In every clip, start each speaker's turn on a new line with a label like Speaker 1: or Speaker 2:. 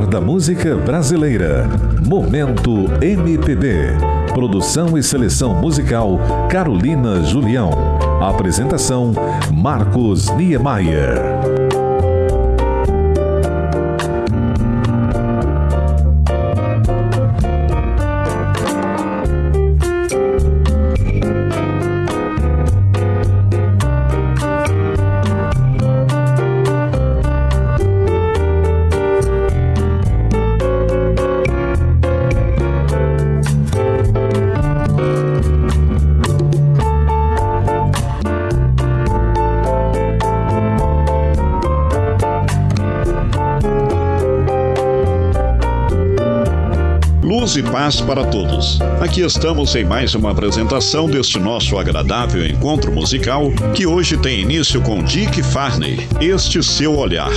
Speaker 1: melhor da música brasileira. Momento MPB. Produção e seleção musical Carolina Julião. Apresentação Marcos Niemeyer.
Speaker 2: Aqui estamos em mais uma apresentação deste nosso agradável encontro musical que hoje tem início com Dick Farney. Este seu olhar.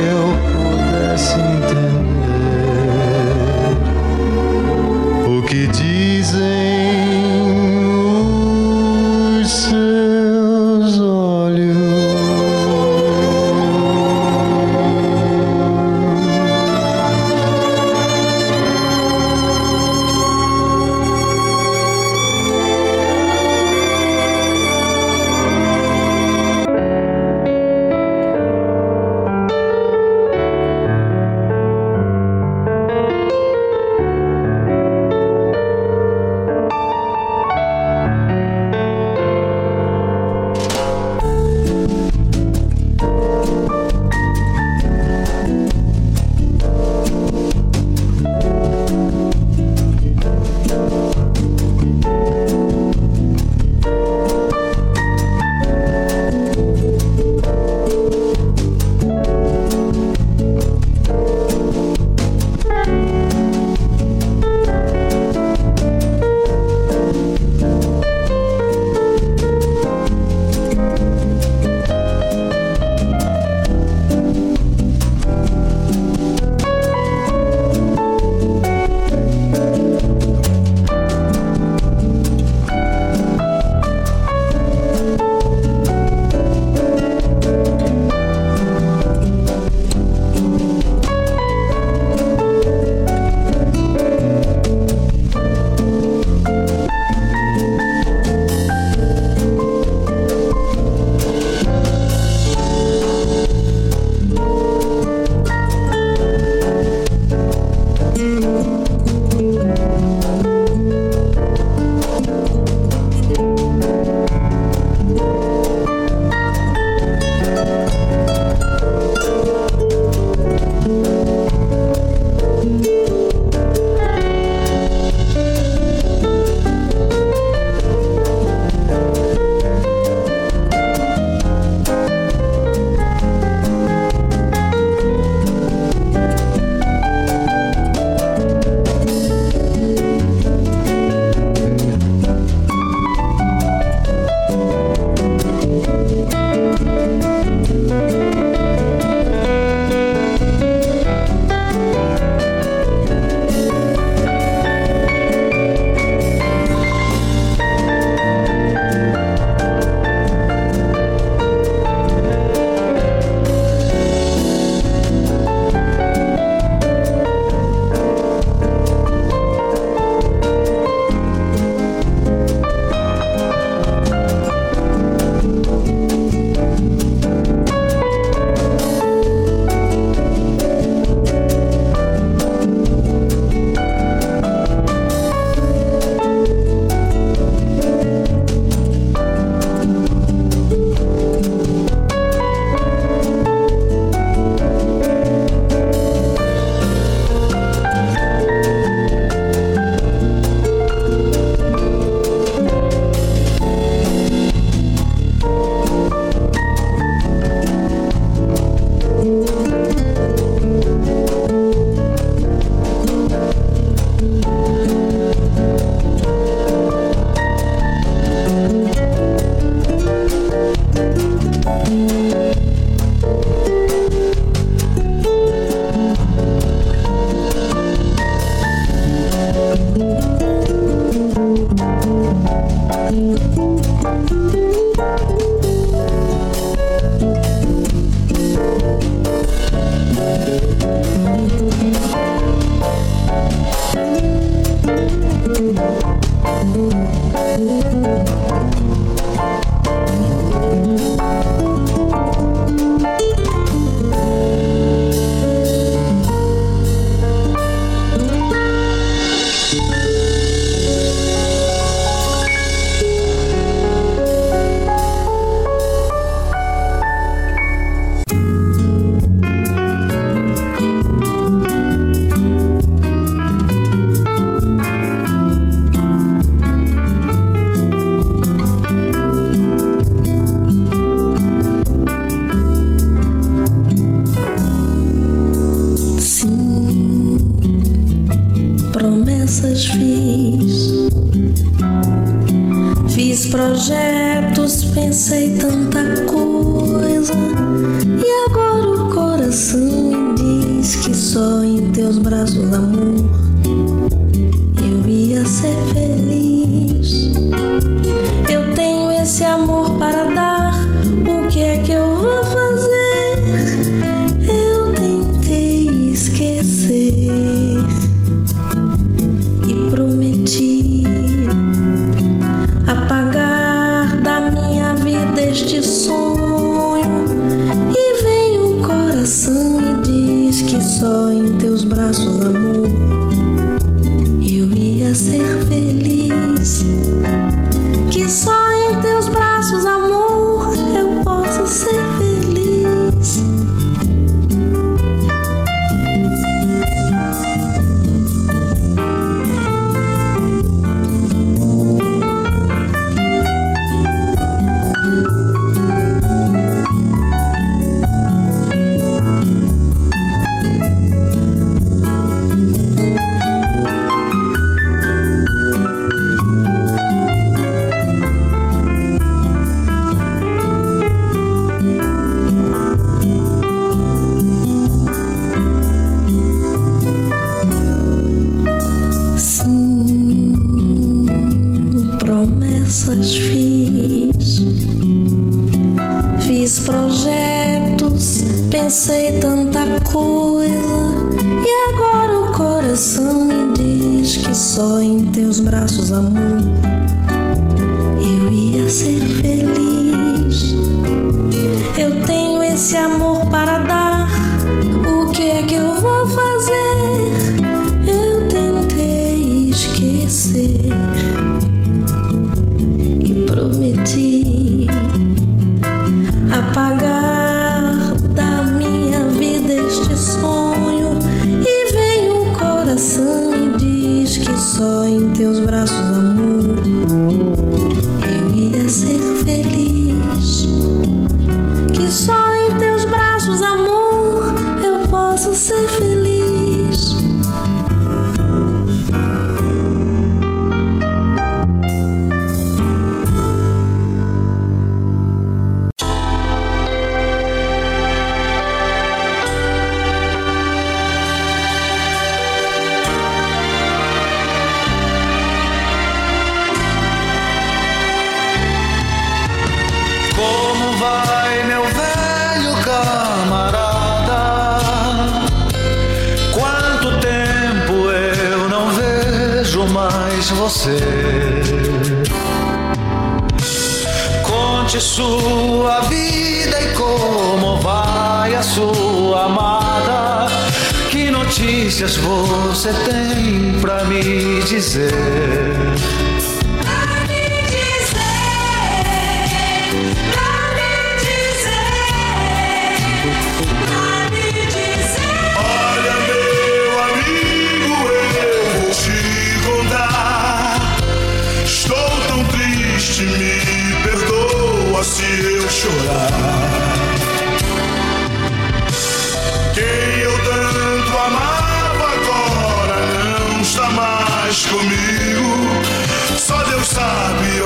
Speaker 3: Eu pudesse entender conte sua vida e como vai a sua amada. Que notícias você tem para me dizer? chorar. Quem eu tanto amava agora não está
Speaker 4: mais comigo. Só Deus sabe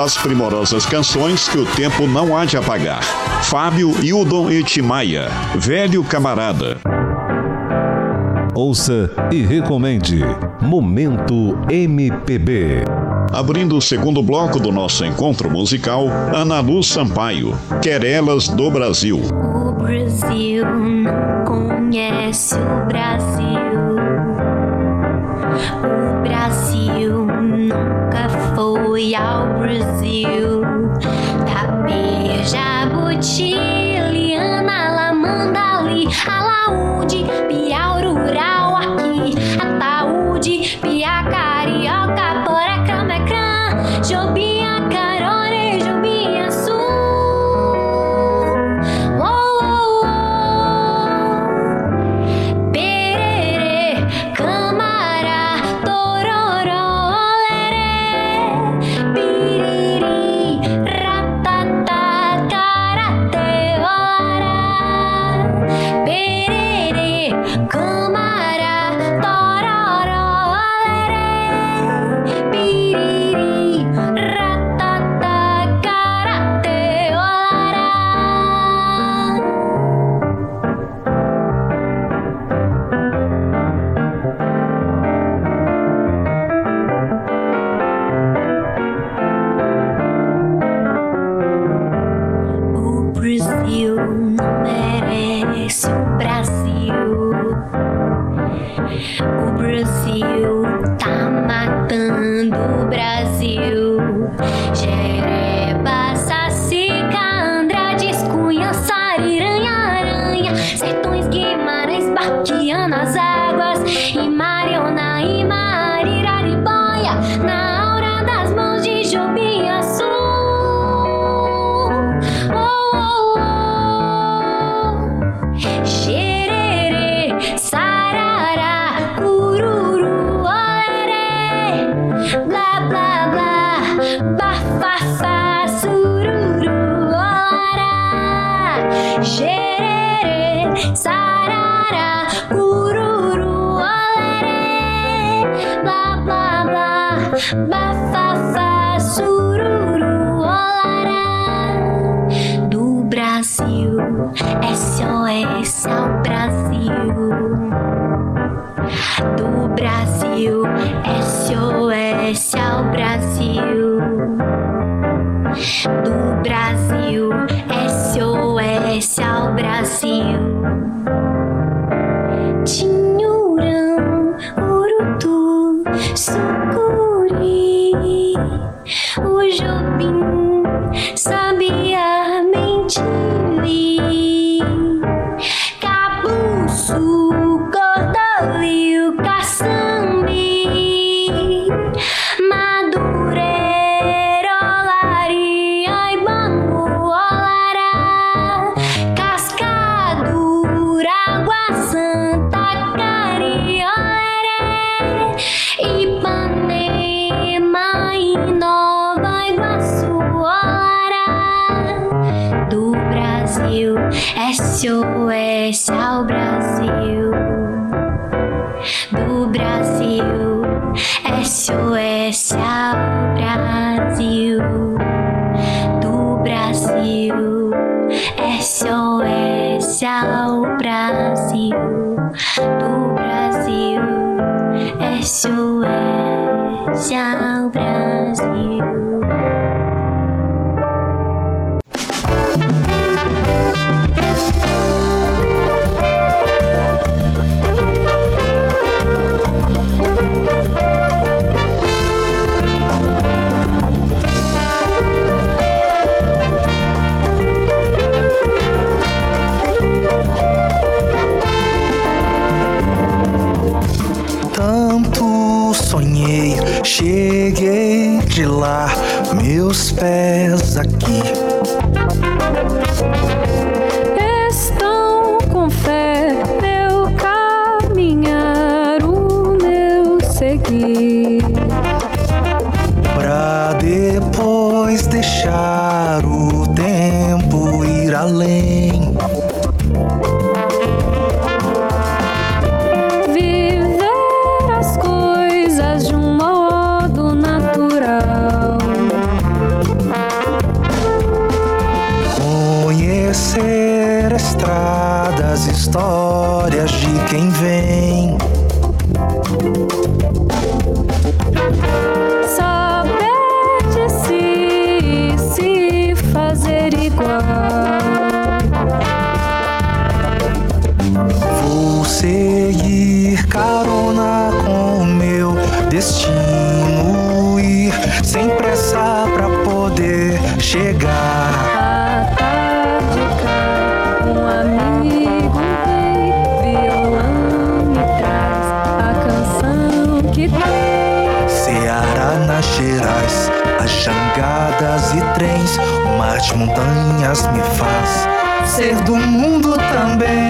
Speaker 5: das primorosas canções que o tempo não há de apagar. Fábio Hildon Etimaia, velho camarada.
Speaker 1: Ouça e recomende Momento MPB.
Speaker 5: Abrindo o segundo bloco do nosso encontro musical, Ana Lu Sampaio, Querelas do Brasil.
Speaker 6: O Brasil conhece o Brasil. equal. das
Speaker 7: montanhas me faz ser do mundo também.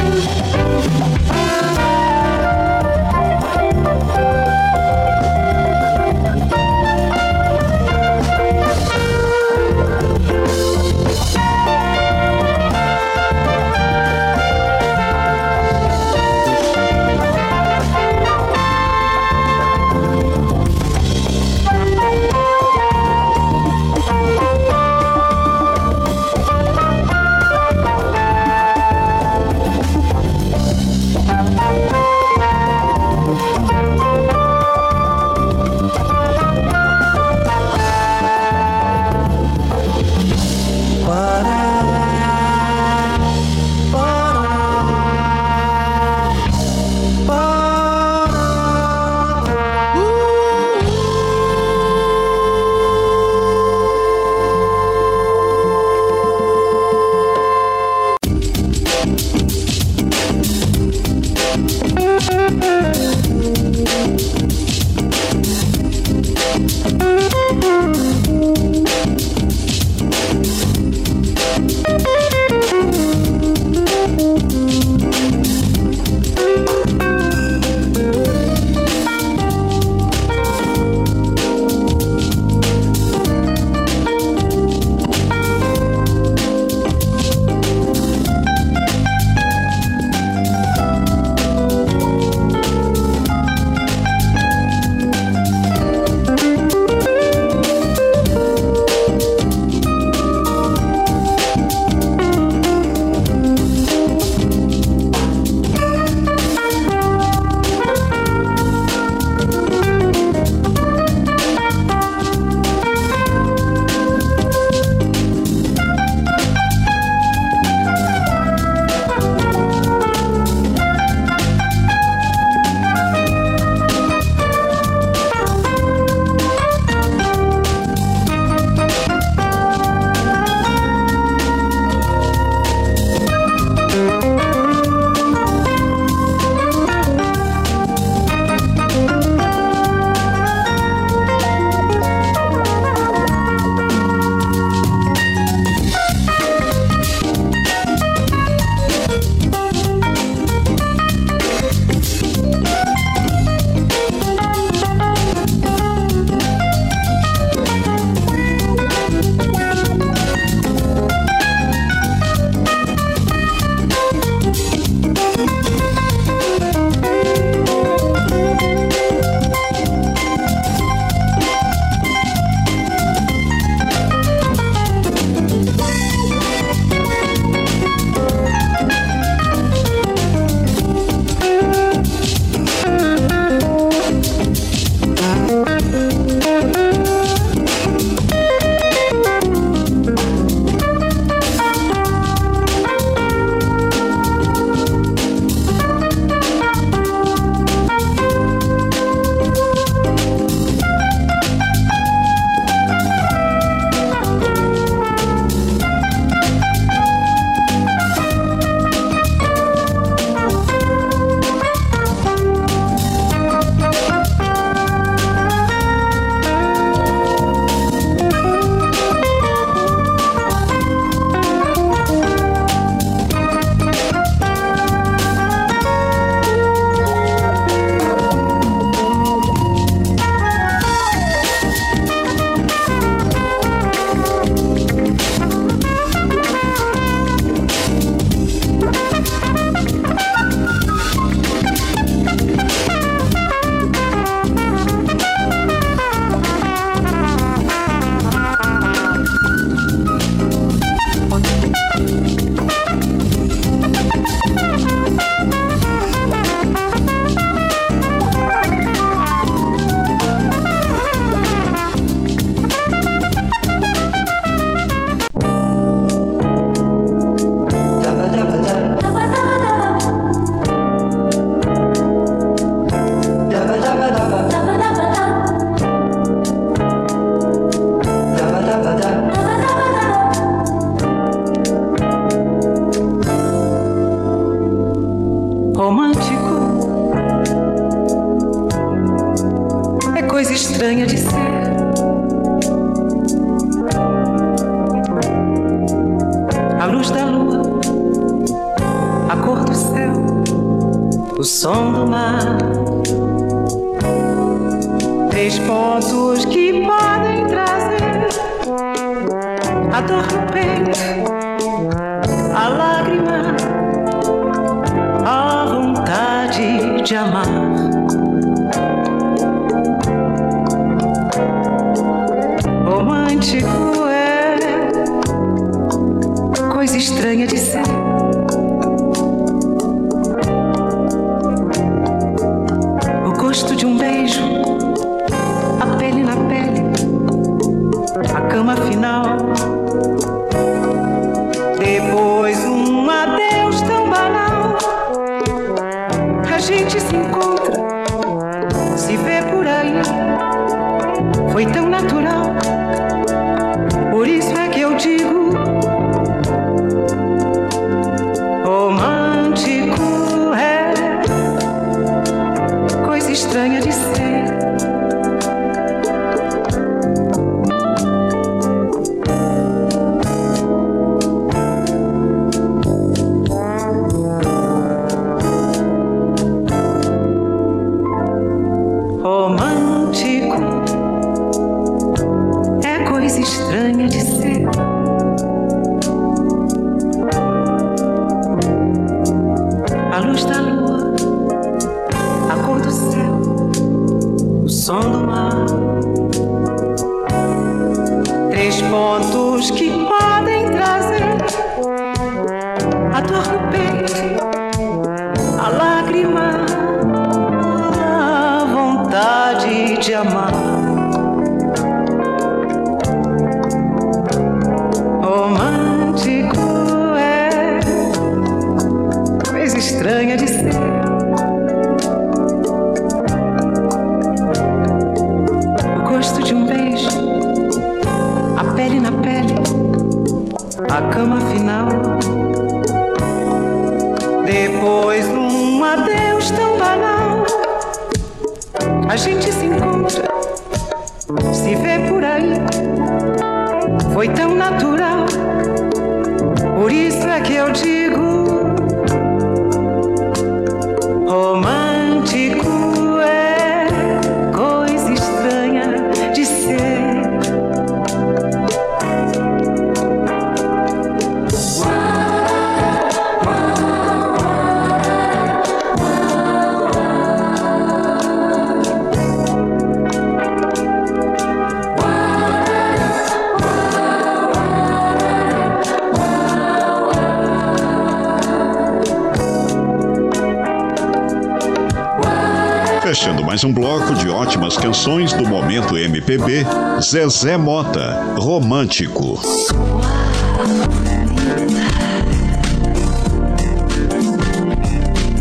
Speaker 5: canções do momento MPB, Zezé Mota, Romântico.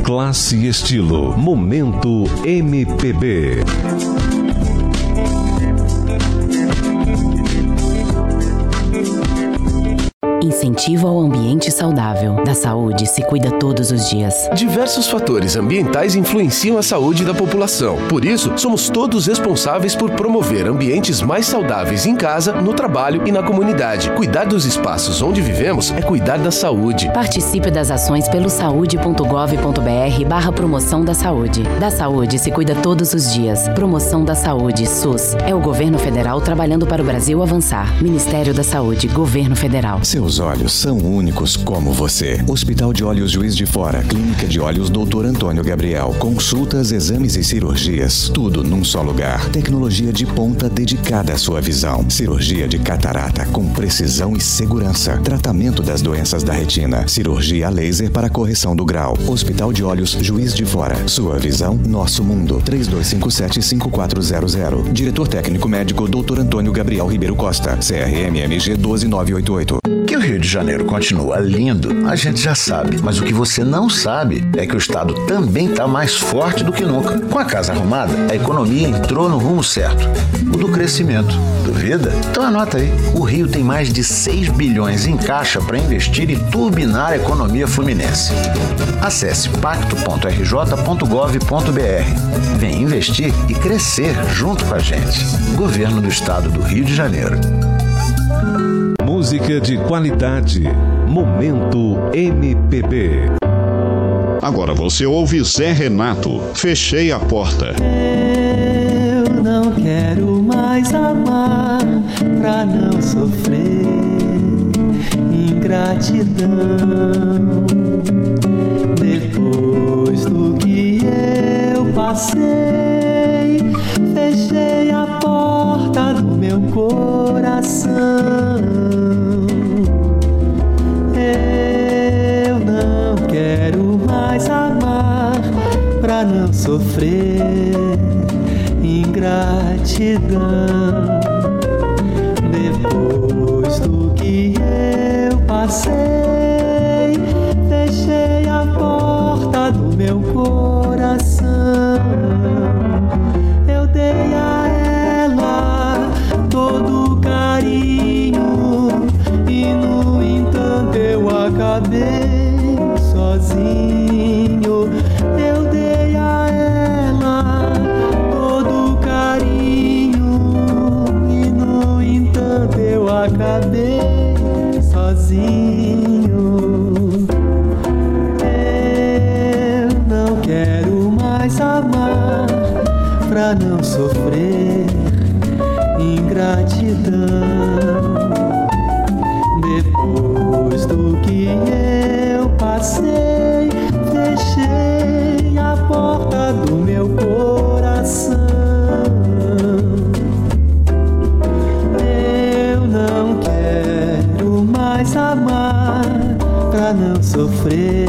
Speaker 1: Classe e estilo. Momento MPB.
Speaker 8: Incentivo ao ambiente saudável. Da saúde se cuida todos os dias.
Speaker 9: Diversos fatores ambientais influenciam a saúde da população. Por isso, somos todos responsáveis por promover ambientes mais saudáveis em casa, no trabalho e na comunidade. Cuidar dos espaços onde vivemos é cuidar da saúde.
Speaker 8: Participe das ações pelo saúde.gov.br barra promoção da saúde. Da saúde se cuida todos os dias. Promoção da saúde, SUS. É o governo federal trabalhando para o Brasil avançar. Ministério da Saúde, Governo Federal.
Speaker 10: Seus olhos são únicos como você. Hospital de Olhos Juiz de Fora, Clínica de Olhos Dr. Antônio Gabriel. Consultas, exames e cirurgias, tudo num só lugar. Tecnologia de ponta dedicada à sua visão. Cirurgia de catarata com precisão e segurança. Tratamento das doenças da retina. Cirurgia a laser para correção do grau. Hospital de Olhos Juiz de Fora. Sua visão, nosso mundo. 3257-5400. Diretor técnico médico Dr. Antônio Gabriel Ribeiro Costa. CRMMG 12988.
Speaker 11: Rio de Janeiro continua lindo, a gente já sabe. Mas o que você não sabe é que o Estado também está mais forte do que nunca. Com a casa arrumada, a economia entrou no rumo certo o do crescimento. Duvida? Então anota aí. O Rio tem mais de 6 bilhões em caixa para investir e turbinar a economia fluminense. Acesse pacto.rj.gov.br. Vem investir e crescer junto com a gente. Governo do Estado do Rio de Janeiro.
Speaker 1: Música de qualidade. Momento MPB.
Speaker 5: Agora você ouve Zé Renato. Fechei a porta.
Speaker 12: Eu não quero mais amar pra não sofrer ingratidão. Depois do que eu passei, fechei a porta do meu coração. mais amar pra não sofrer ingratidão. Depois do que eu passei sofrer.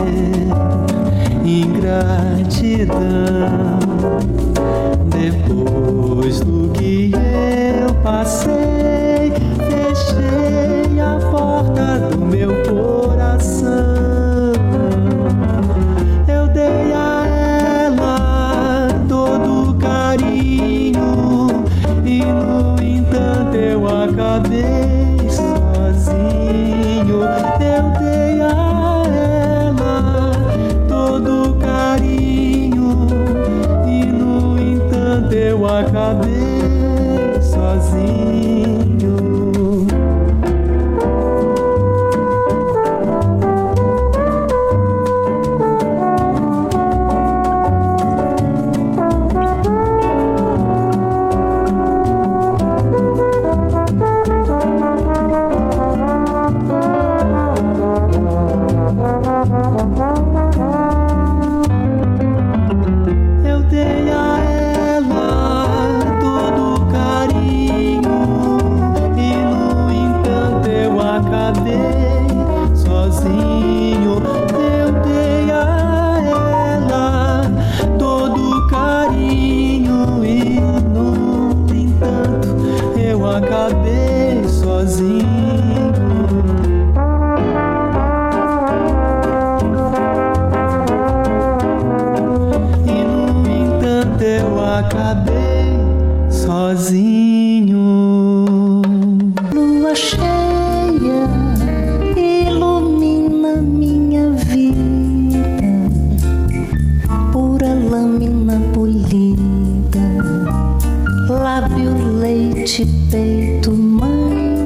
Speaker 13: leite, peito, mãe.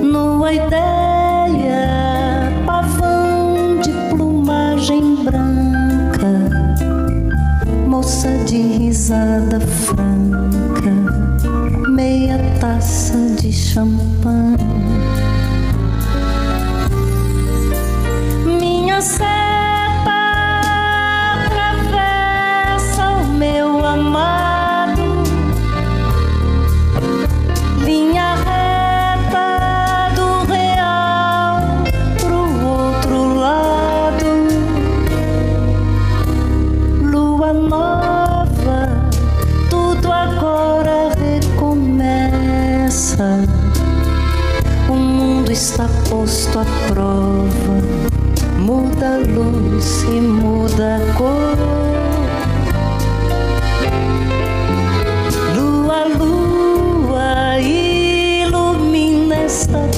Speaker 13: Nua ideia, pavão de plumagem branca, moça de risada franca, meia taça de champanhe. sua prova muda a luz e muda a cor. Lua, lua, ilumina esta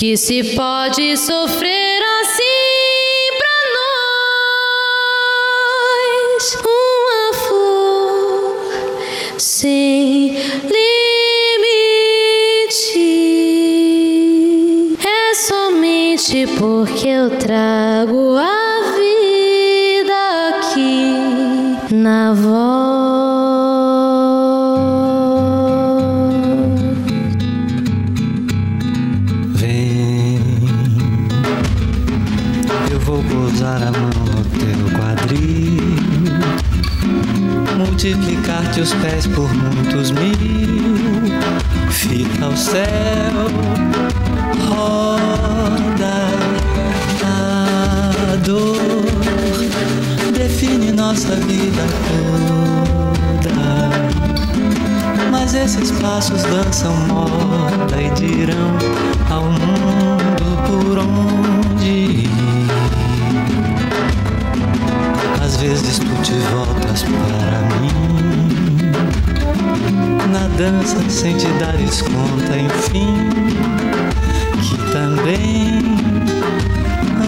Speaker 14: que se pode sofrer assim pra nós. Uma flor sem limite. É somente porque eu trago a vida aqui na voz.
Speaker 15: Os pés por muitos mil, fica o céu, roda a dor, define nossa vida toda. Mas esses passos dançam moda e dirão ao mundo por onde ir. Às vezes tu te voltas para mim, na dança sem te dares conta, enfim, que também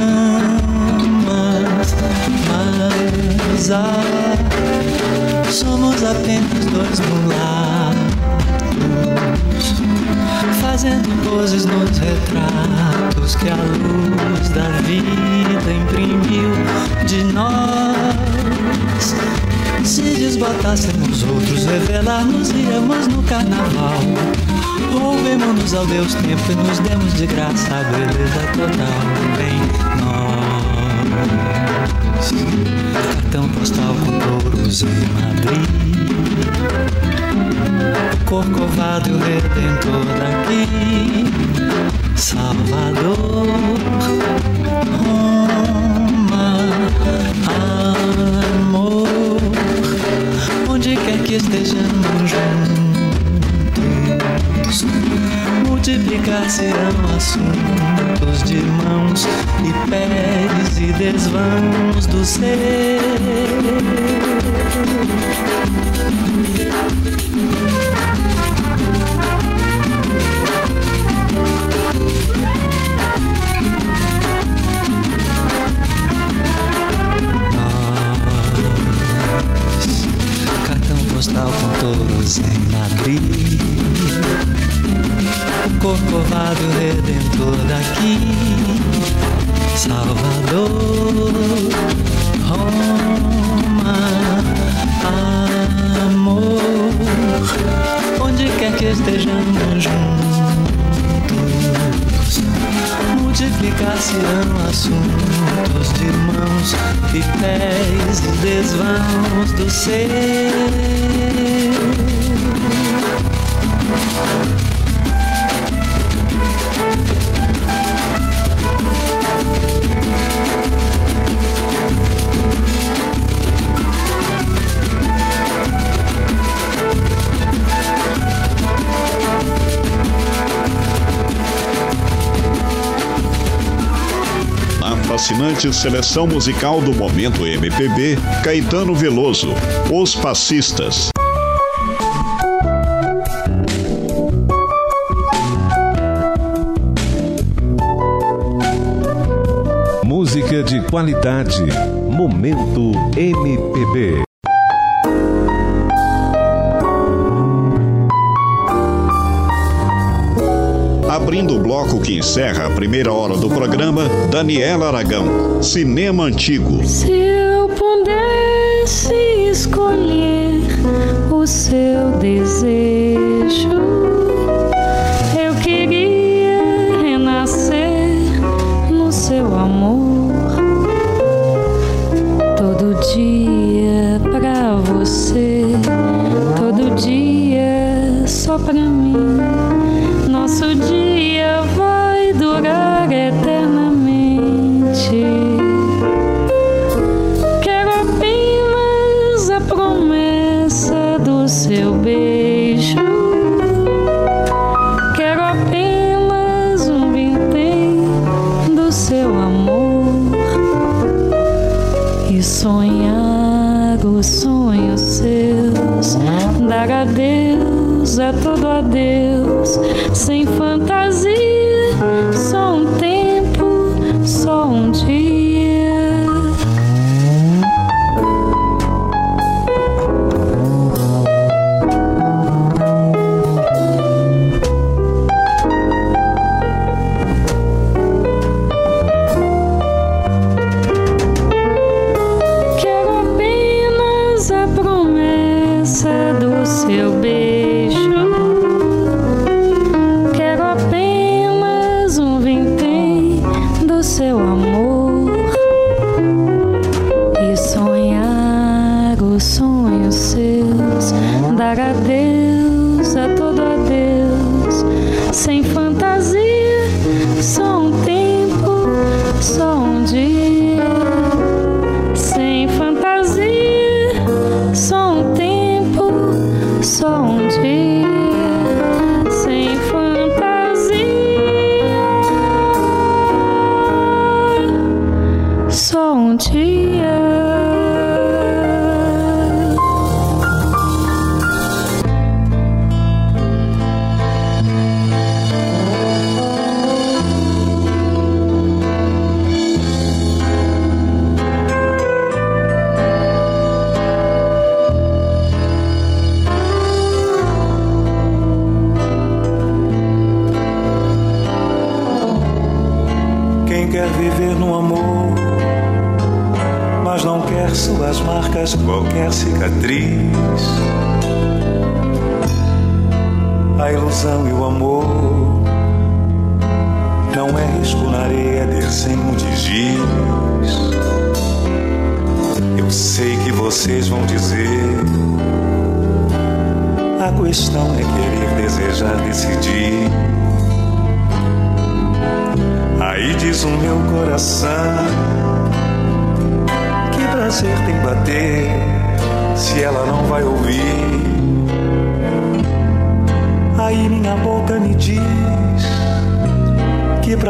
Speaker 15: amas, mas ah, somos apenas dois mulatos fazendo poses nos retratos que a luz da vida imprimiu de nós. Se desbotássemos outros, revelar-nos-íamos no carnaval. Roubemos-nos ao Deus tempo e nos demos de graça a beleza total. Bem, nós, cartão postal com touros em Madrid. Corcovado e o Redentor daqui, Salvador, Roma, que estejamos juntos, multiplicar-se-ão assuntos de mãos e pés e desvãos do ser. Postal com touros em Madrid Corcovado Redentor daqui Salvador Roma, amor, onde quer que estejamos juntos, multiplicar-se-ão assuntos de mãos e pés desvãos do ser.
Speaker 5: Fascinante seleção musical do momento MPB, Caetano Veloso, Os Passistas.
Speaker 1: Música de qualidade. Momento MPB.
Speaker 5: Abrindo o bloco que encerra a primeira hora do programa, Daniela Aragão, Cinema Antigo.
Speaker 16: Se eu pudesse escolher o seu desejo, Deus sem
Speaker 17: falar.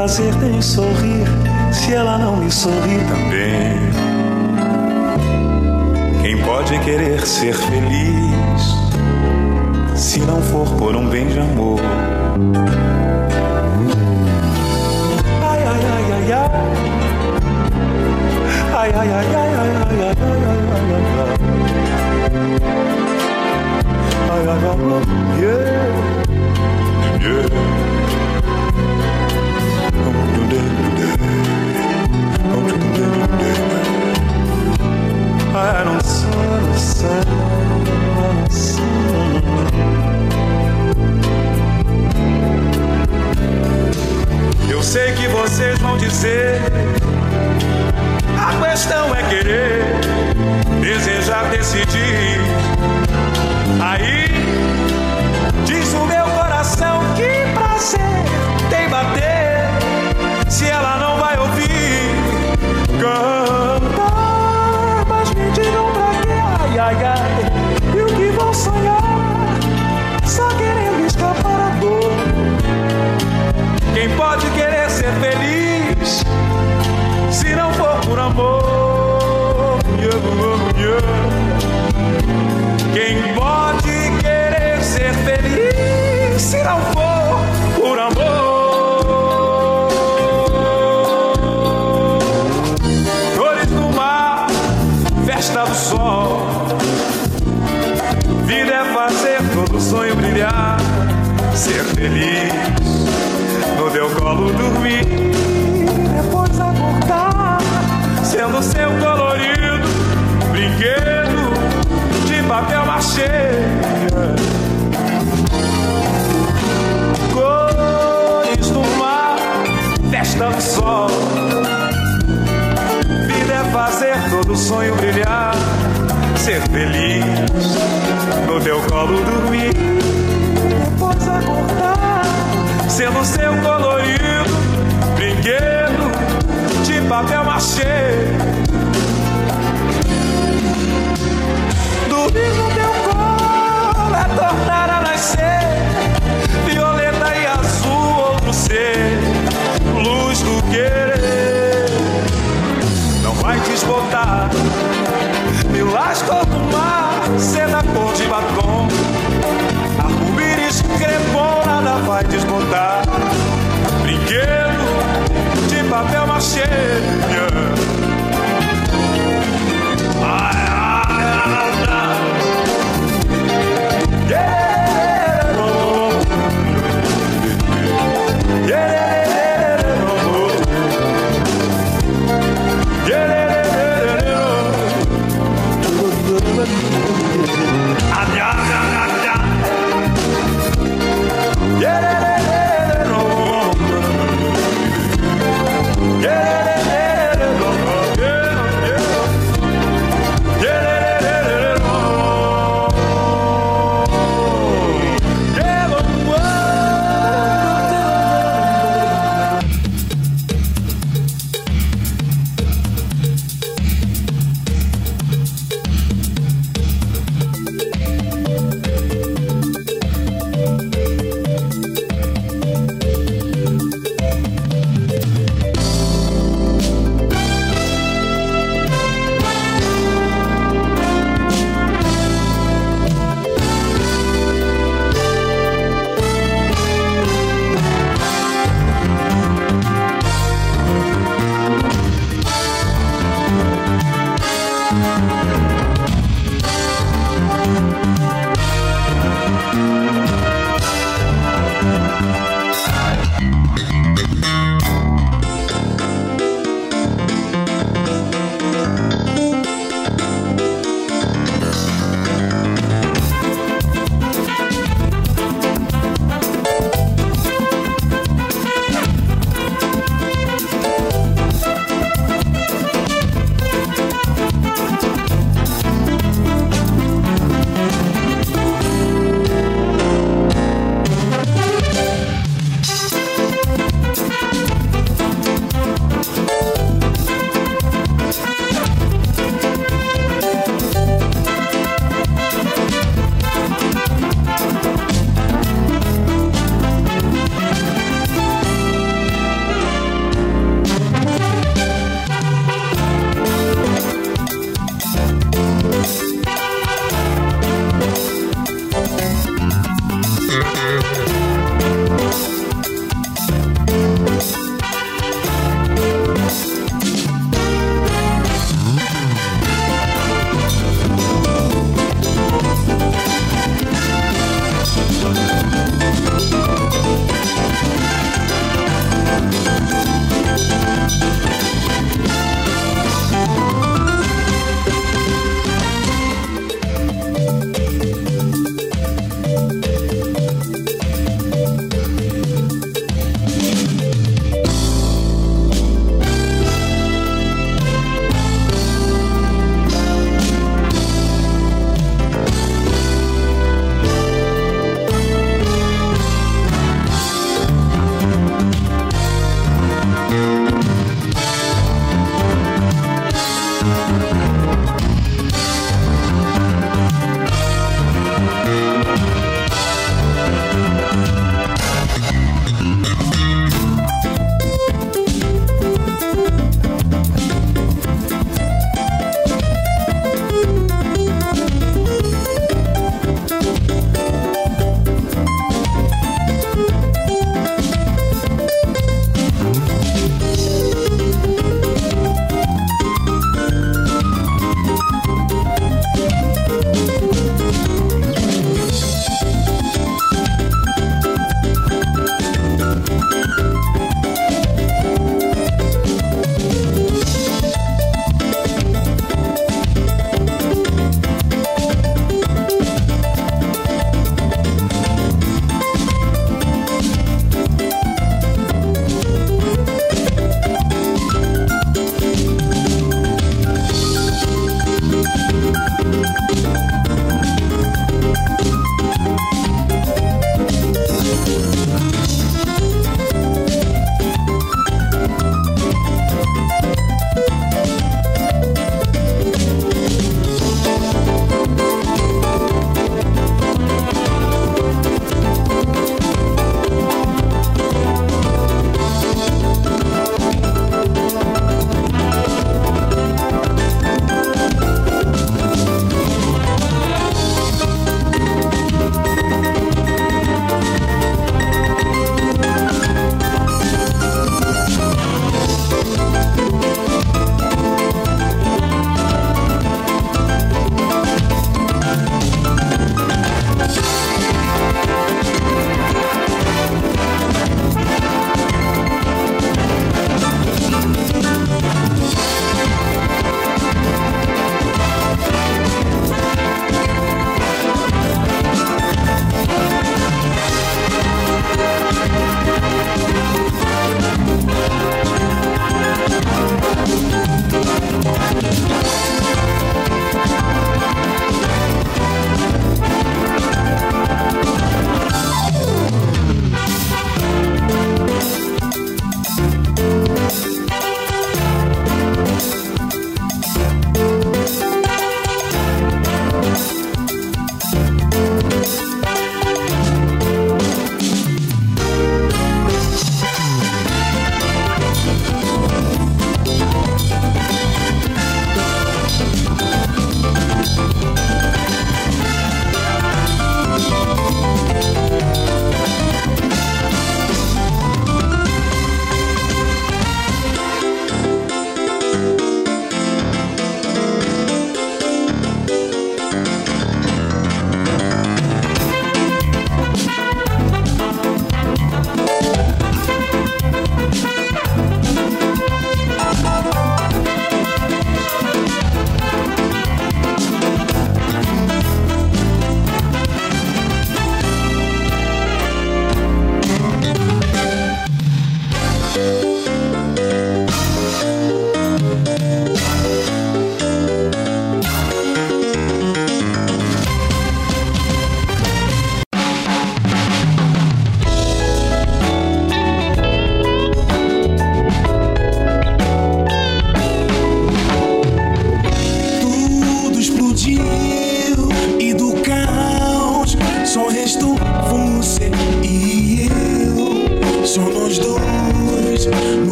Speaker 17: Prazer tem sorrir Se ela não me sorrir também Quem pode querer ser feliz Se não for por um bem de amor ai ai ai ai ai ai ai ai ai ai ai ai ai ai yeah yeah eu sei que vocês vão
Speaker 18: dizer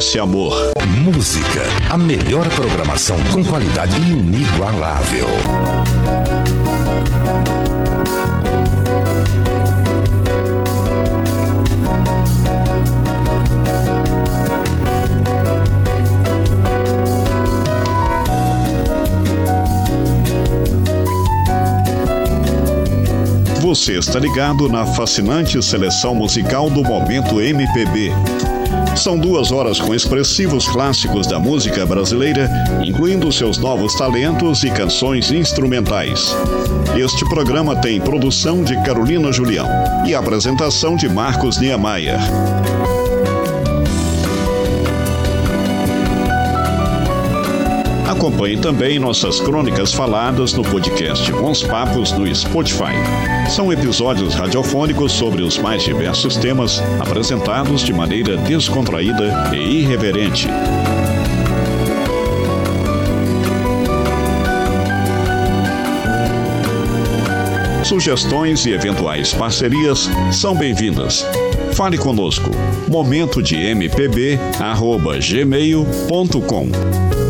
Speaker 5: SOS Amor.
Speaker 19: Música, a melhor programação com qualidade inigualável.
Speaker 5: Você está ligado na fascinante seleção musical do momento MPB são duas horas com expressivos clássicos da música brasileira, incluindo seus novos talentos e canções instrumentais. Este programa tem produção de Carolina Julião e apresentação de Marcos Niemeyer. Acompanhe também nossas crônicas faladas no podcast Bons Papos no Spotify. São episódios radiofônicos sobre os mais diversos temas, apresentados de maneira descontraída e irreverente. Sugestões e eventuais parcerias são bem-vindas. Fale conosco. Momento de mpb@gmail.com.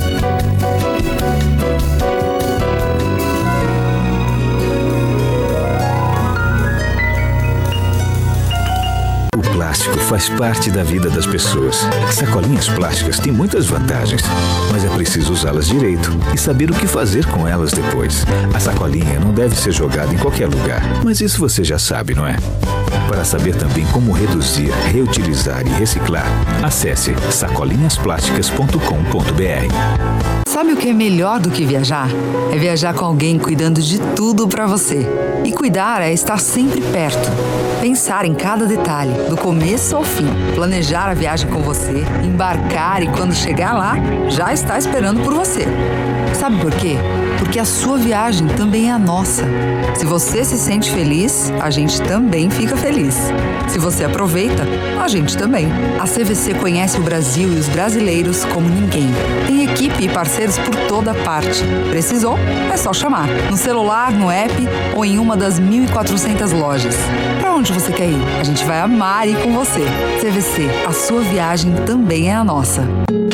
Speaker 20: Plástico faz parte da vida das pessoas. Sacolinhas plásticas têm muitas vantagens, mas é preciso usá-las direito e saber o que fazer com elas depois. A sacolinha não deve ser jogada em qualquer lugar, mas isso você já sabe, não é? Para saber também como reduzir, reutilizar e reciclar, acesse sacolinhasplásticas.com.br.
Speaker 21: Sabe o que é melhor do que viajar? É viajar com alguém cuidando de tudo para você. E cuidar é estar sempre perto. Pensar em cada detalhe, do começo ao fim. Planejar a viagem com você, embarcar e quando chegar lá, já está esperando por você. Sabe por quê? Porque a sua viagem também é a nossa. Se você se sente feliz, a gente também fica feliz. Se você aproveita, a gente também. A CVC conhece o Brasil e os brasileiros como ninguém. Tem equipe e parceiros por toda parte. Precisou? É só chamar. No celular, no app ou em uma das 1.400 lojas. Para onde você quer ir? A gente vai amar ir com você. CVC, a sua viagem também é a nossa.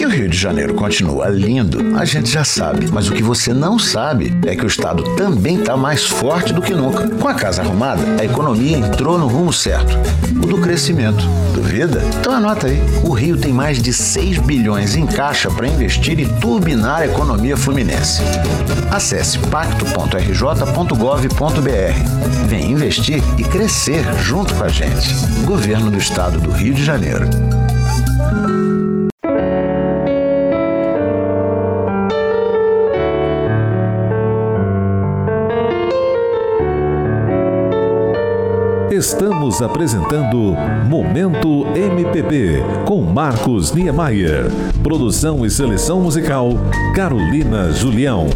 Speaker 11: O Rio de Janeiro continua lindo, a gente já sabe, mas o que você não sabe é que o estado também está mais forte do que nunca. Com a casa arrumada, a economia entrou no rumo certo, o do crescimento. Duvida? Então anota aí. O Rio tem mais de 6 bilhões em caixa para investir e turbinar a economia fluminense. Acesse pacto.rj.gov.br. Vem investir e crescer junto com a gente. Governo do Estado do Rio de Janeiro.
Speaker 1: Estamos apresentando Momento MPB com Marcos Niemeyer. Produção e seleção musical Carolina Julião.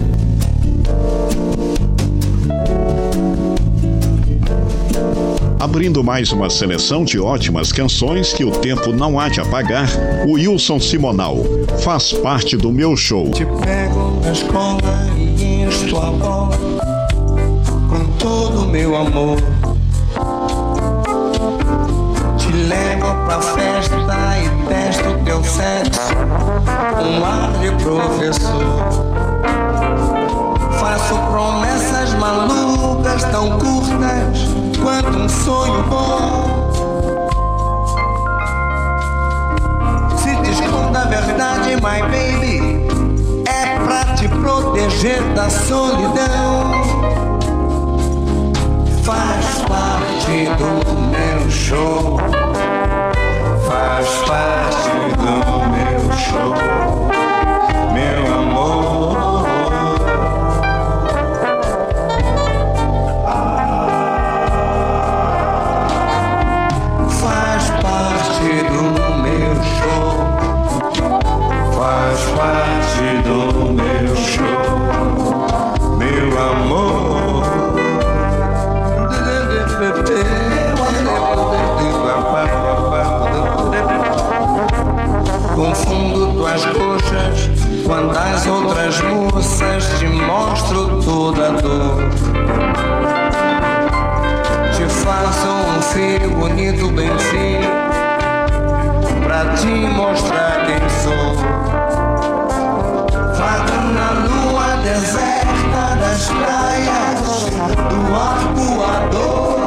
Speaker 5: Abrindo mais uma seleção de ótimas canções que o tempo não há de apagar, o Wilson Simonal faz parte do meu show.
Speaker 22: Te pego na escola e encho a bola com todo o meu amor. Pra festa e testo teu sexo com ar de professor. Faço promessas malucas tão curtas quanto um sonho bom. Se te esconda a verdade, my baby, é pra te proteger da solidão. Faz parte do meu show. Faz parte do meu show, coxas quando as outras moças te mostro toda a dor. Te faço um filho bonito, bem filho, pra te mostrar quem sou. Vago na lua deserta das praias do arcoador. Digo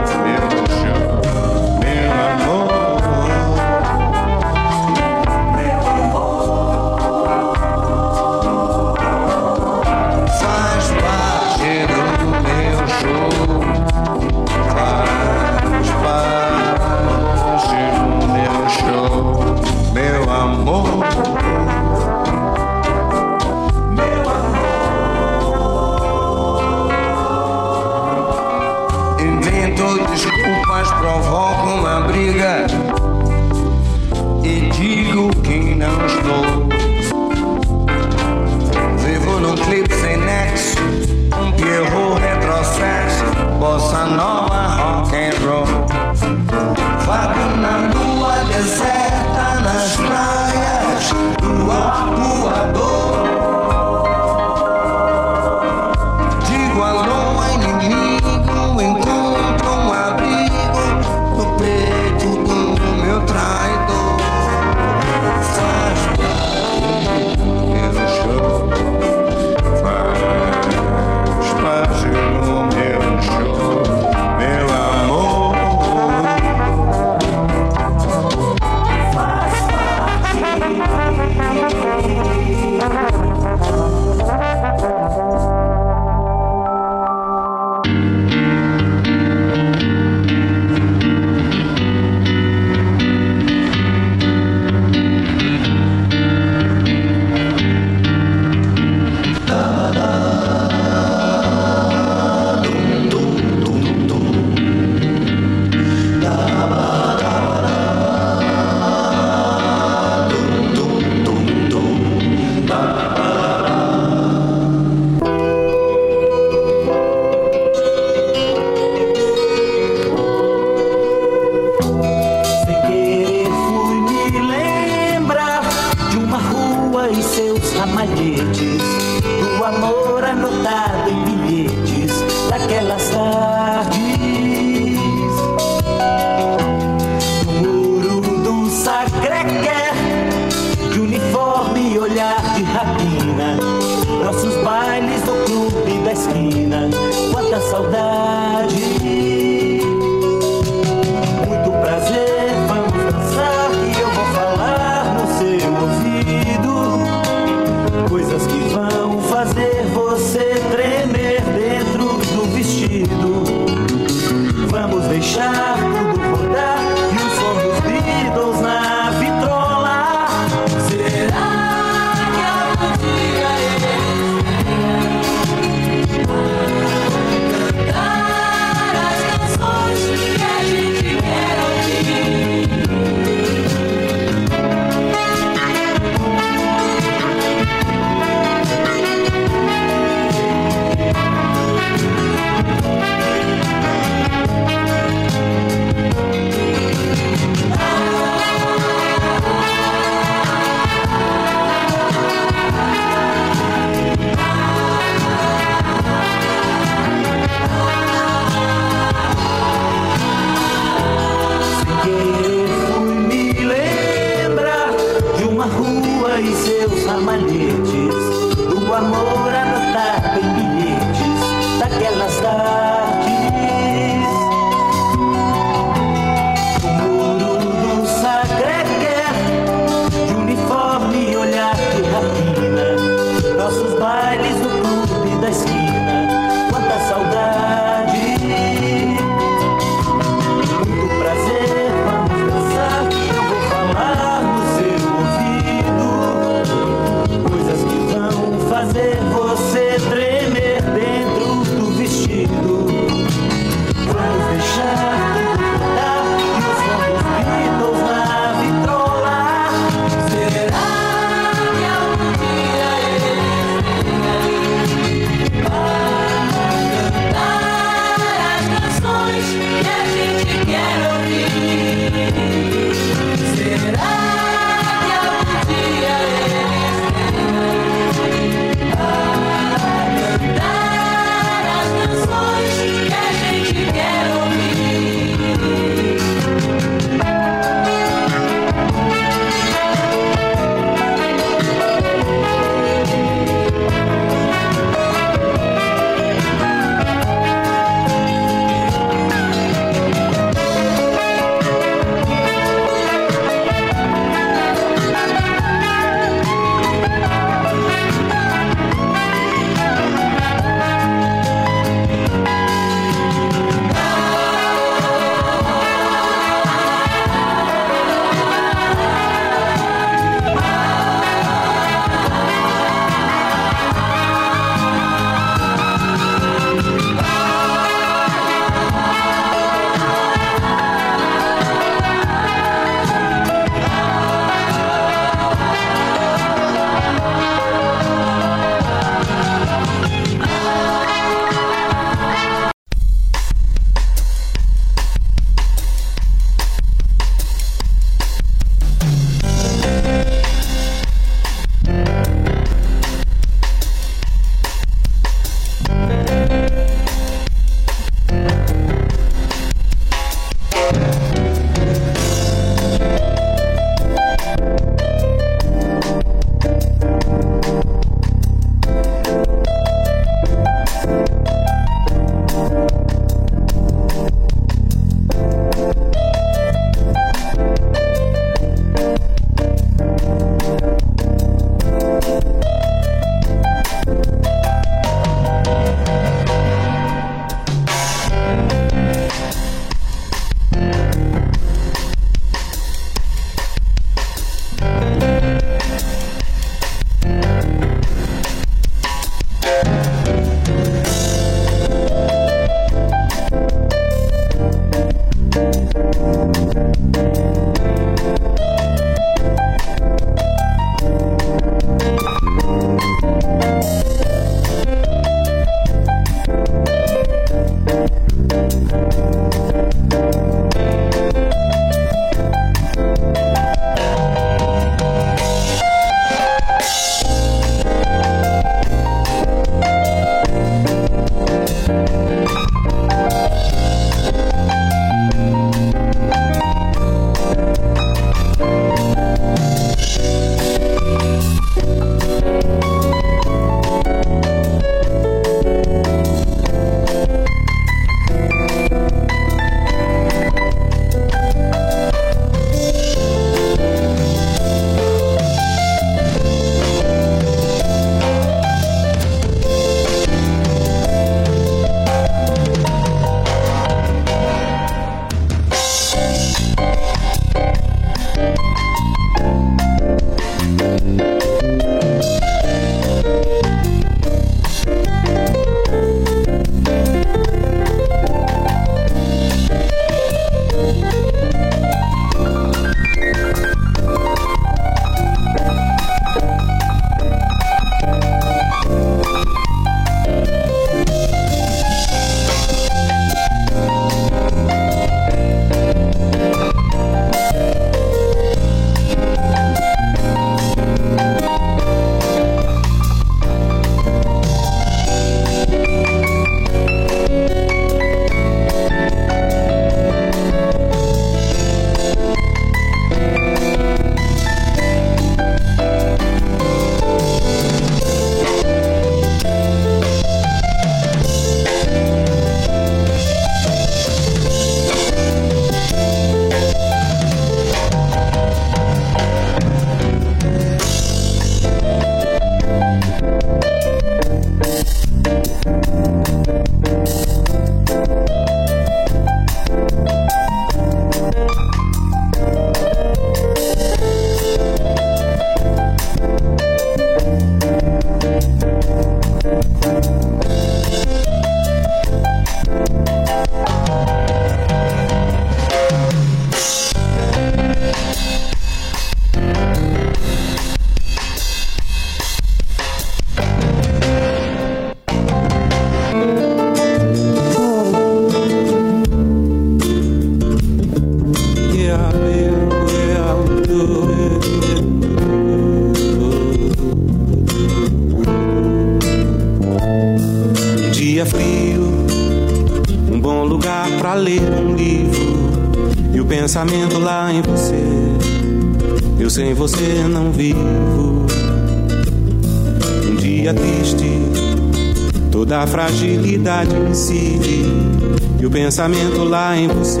Speaker 23: pensamento lá em você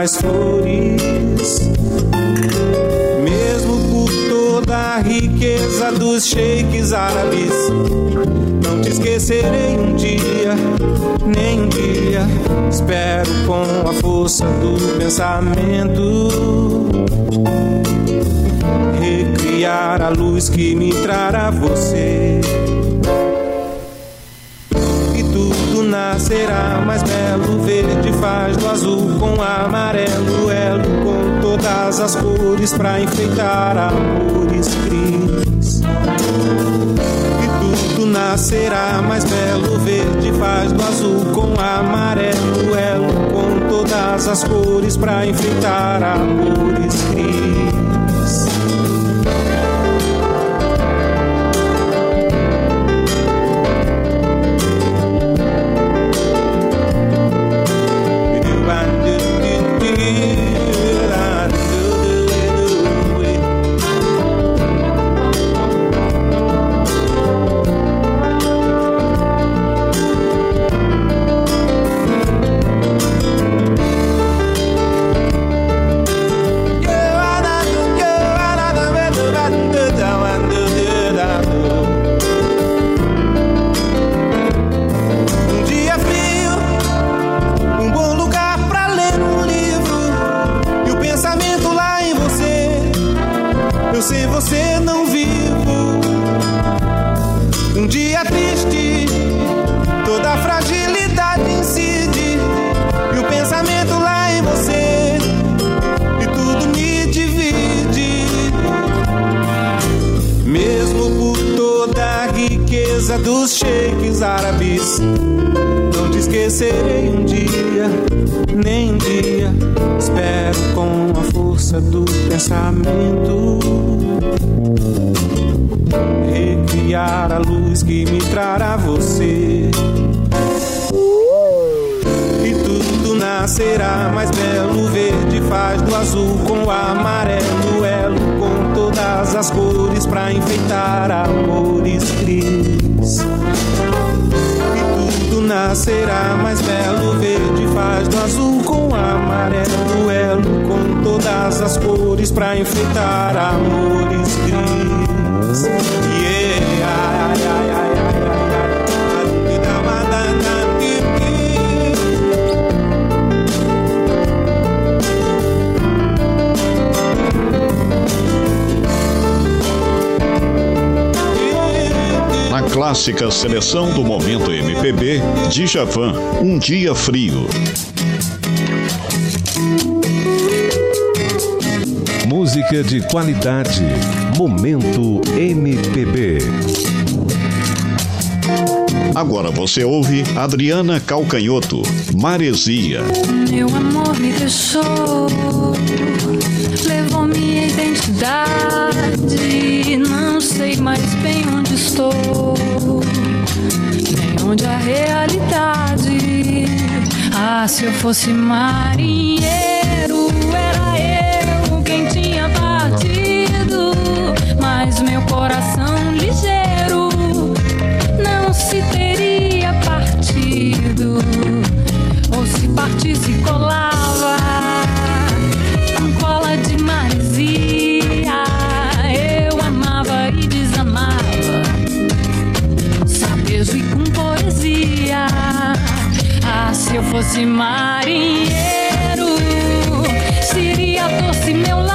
Speaker 23: das flores. Mesmo por toda a riqueza dos sheiks árabes, não te esquecerei um dia, nem um dia. Espero com a força do pensamento recriar a luz que me trará você. E tudo nascerá mais belo, verde faz do azul com amarelo, elo com todas as cores pra enfeitar amores cris. E tudo nascerá mais belo, verde faz do azul com amarelo, elo com todas as cores pra enfeitar amores cris. Nascerá mais belo, verde faz do azul com o amarelo, elo com todas as cores pra enfeitar amores cris. E tudo nascerá mais belo, verde faz do azul com o amarelo, elo com todas as cores pra enfeitar amores cris. Yeah,
Speaker 5: clássica seleção do momento MPB, Djavan, Um Dia Frio.
Speaker 1: Música de qualidade. Momento MPB.
Speaker 5: Agora você ouve Adriana Calcanhoto, Maresia.
Speaker 16: Meu amor me deixou, minha identidade. Não sei mais bem onde estou, nem onde a realidade. Ah, se eu fosse marinheiro, era eu quem tinha partido. Mas meu coração ligeiro não se teria partido. se eu fosse marinheiro, seria doce meu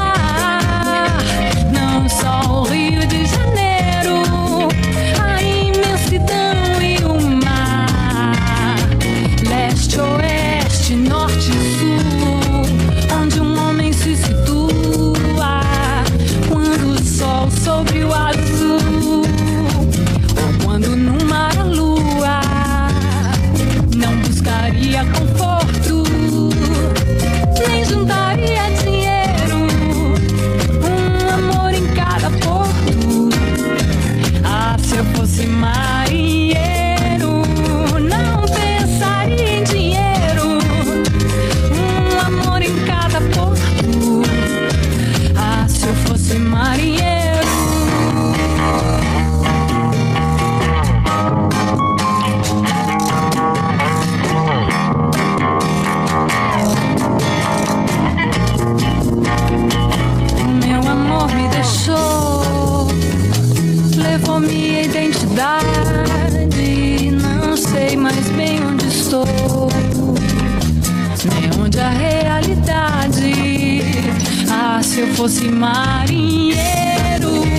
Speaker 16: fosse marinheiro,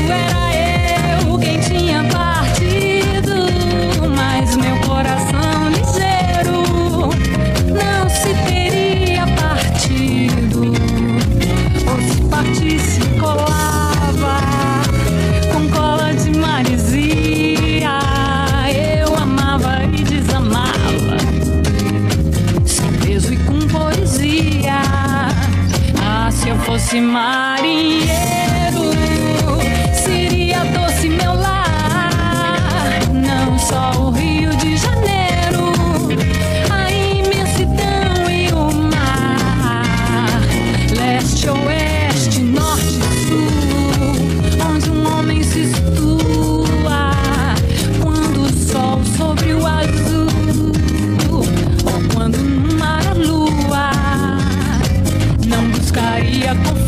Speaker 16: era eu quem tinha partido. Mas meu coração ligeiro não se teria partido. Ou se partisse, colava com cola de marizia. Eu amava e desamava, sem peso e com poesia. Ah, se eu fosse marinheiro. azul, ou quando numa lua, não buscaria
Speaker 24: confiança.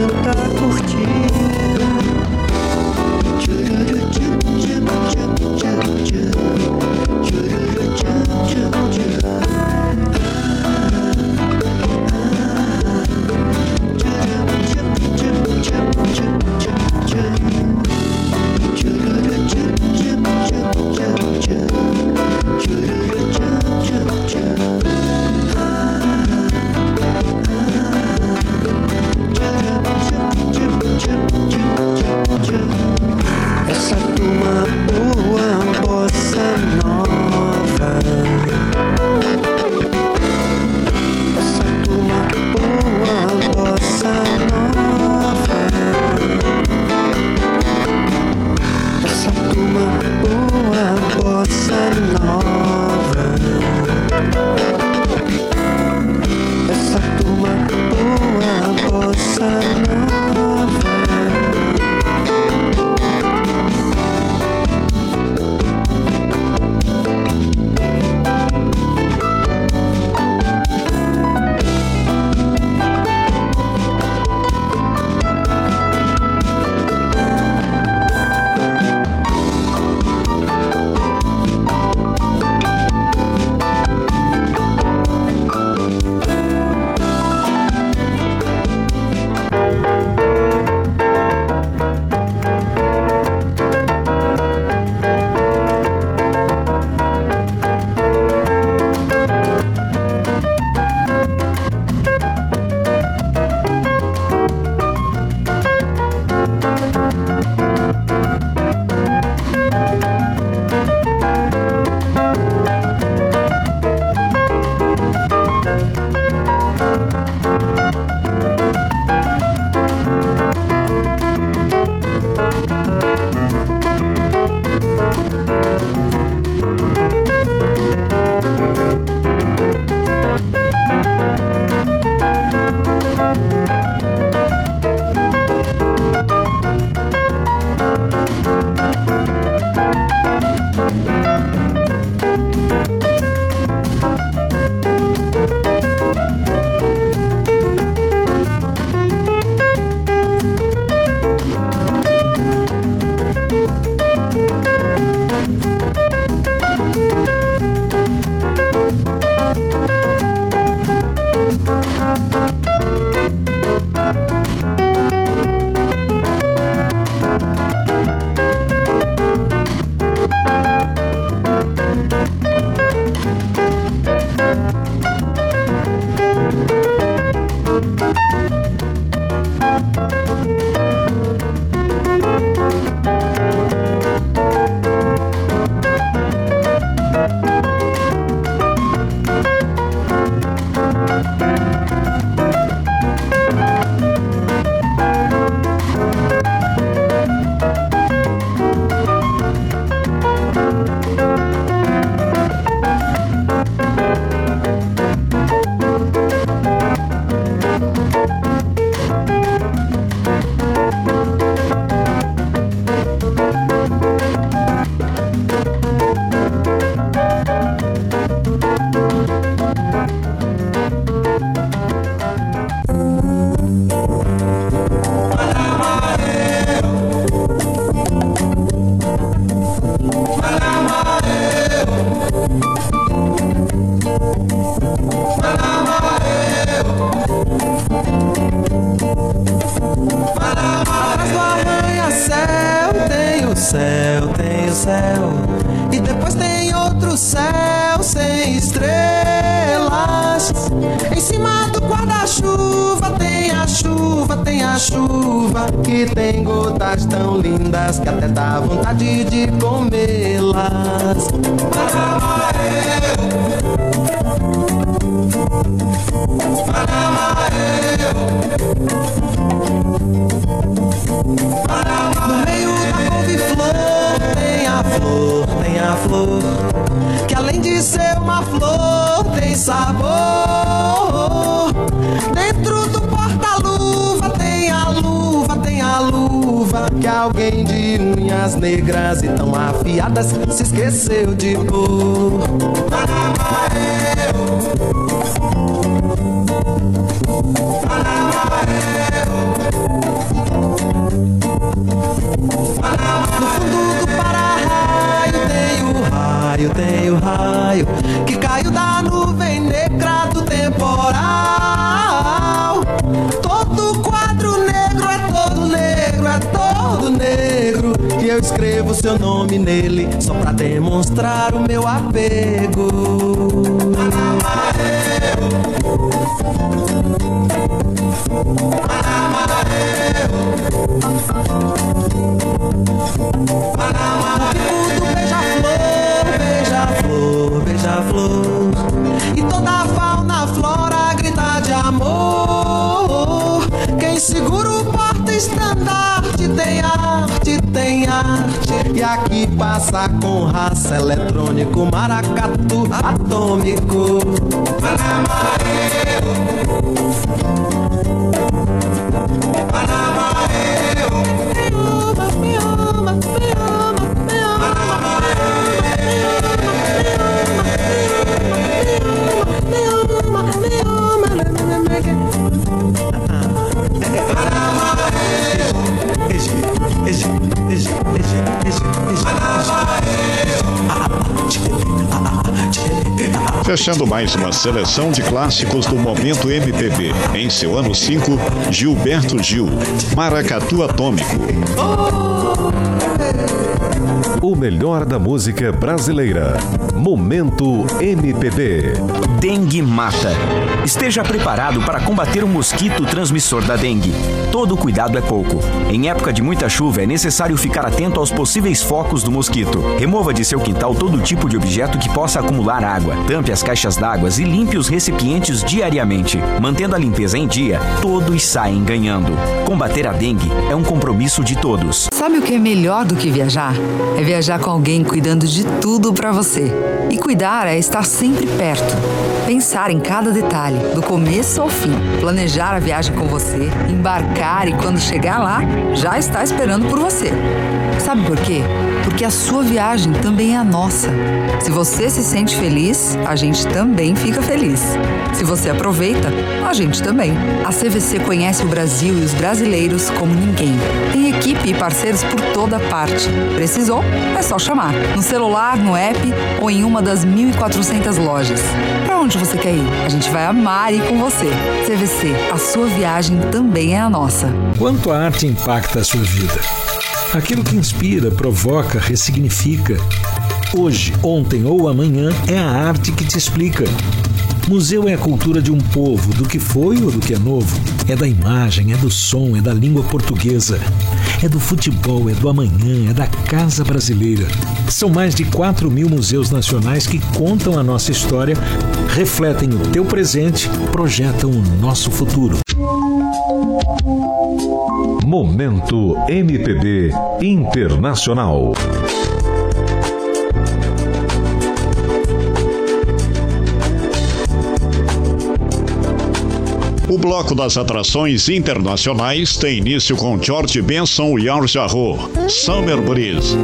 Speaker 24: Cantar, curtir. Tchururu,
Speaker 12: céu. E depois tem outro céu sem estrelas. Em cima do guarda chuva, tem a chuva, tem a chuva que tem gotas tão lindas que até dá vontade de comê-las. No flor, tem a flor que além de ser uma flor tem sabor. Dentro do porta-luva tem a luva, tem a luva que alguém de unhas negras e tão afiadas se esqueceu de pôr. No raio que caiu da nuvem negra do temporal. Todo quadro negro é todo negro, é todo negro. E eu escrevo seu nome nele só pra demonstrar o meu apego. Beija-flor, beija-flor E toda a fauna, flora grita de amor. Quem segura o porta-estandarte tem arte, tem arte. E aqui passa com raça eletrônico Maracatu atômico
Speaker 5: Fechando mais uma seleção de clássicos do momento MPB. Em seu ano 5, Gilberto Gil, Maracatu Atômico.
Speaker 1: O melhor da música brasileira. Momento MPB.
Speaker 25: Dengue mata. Esteja preparado para combater o mosquito transmissor da dengue. Todo cuidado é pouco. Em época de muita chuva, é necessário ficar atento aos possíveis focos do mosquito. Remova de seu quintal todo tipo de objeto que possa acumular água. Tampe as caixas d'água e limpe os recipientes diariamente. Mantendo a limpeza em dia, todos saem ganhando. Combater a dengue é um compromisso de todos.
Speaker 21: Sabe o que é melhor do que viajar? É viajar com alguém cuidando de tudo pra você. E cuidar é estar sempre perto. Pensar em cada detalhe, do começo ao fim. Planejar a viagem com você, embarcar e quando chegar lá, já está esperando por você. Sabe por quê? Porque a sua viagem também é a nossa. Se você se sente feliz, a gente também fica feliz. Se você aproveita, a gente também. A CVC conhece o Brasil e os brasileiros como ninguém. Tem equipe e parceiros por toda parte. Precisou? É só chamar. No celular, no app ou em uma das 1.400 lojas. Para onde você quer ir? A gente vai amar ir com você. CVC, a sua viagem também é a nossa.
Speaker 26: Quanto a arte impacta a sua vida? Aquilo que inspira, provoca, ressignifica. Hoje, ontem ou amanhã é a arte que te explica. Museu é a cultura de um povo, do que foi ou do que é novo. É da imagem, é do som, é da língua portuguesa. É do futebol, é do amanhã, é da casa brasileira. São mais de 4 mil museus nacionais que contam a nossa história, refletem o teu presente, projetam o nosso futuro.
Speaker 1: Momento MPB Internacional.
Speaker 5: O bloco das atrações internacionais tem início com George Benson e Al Jarreau, Summer Breeze.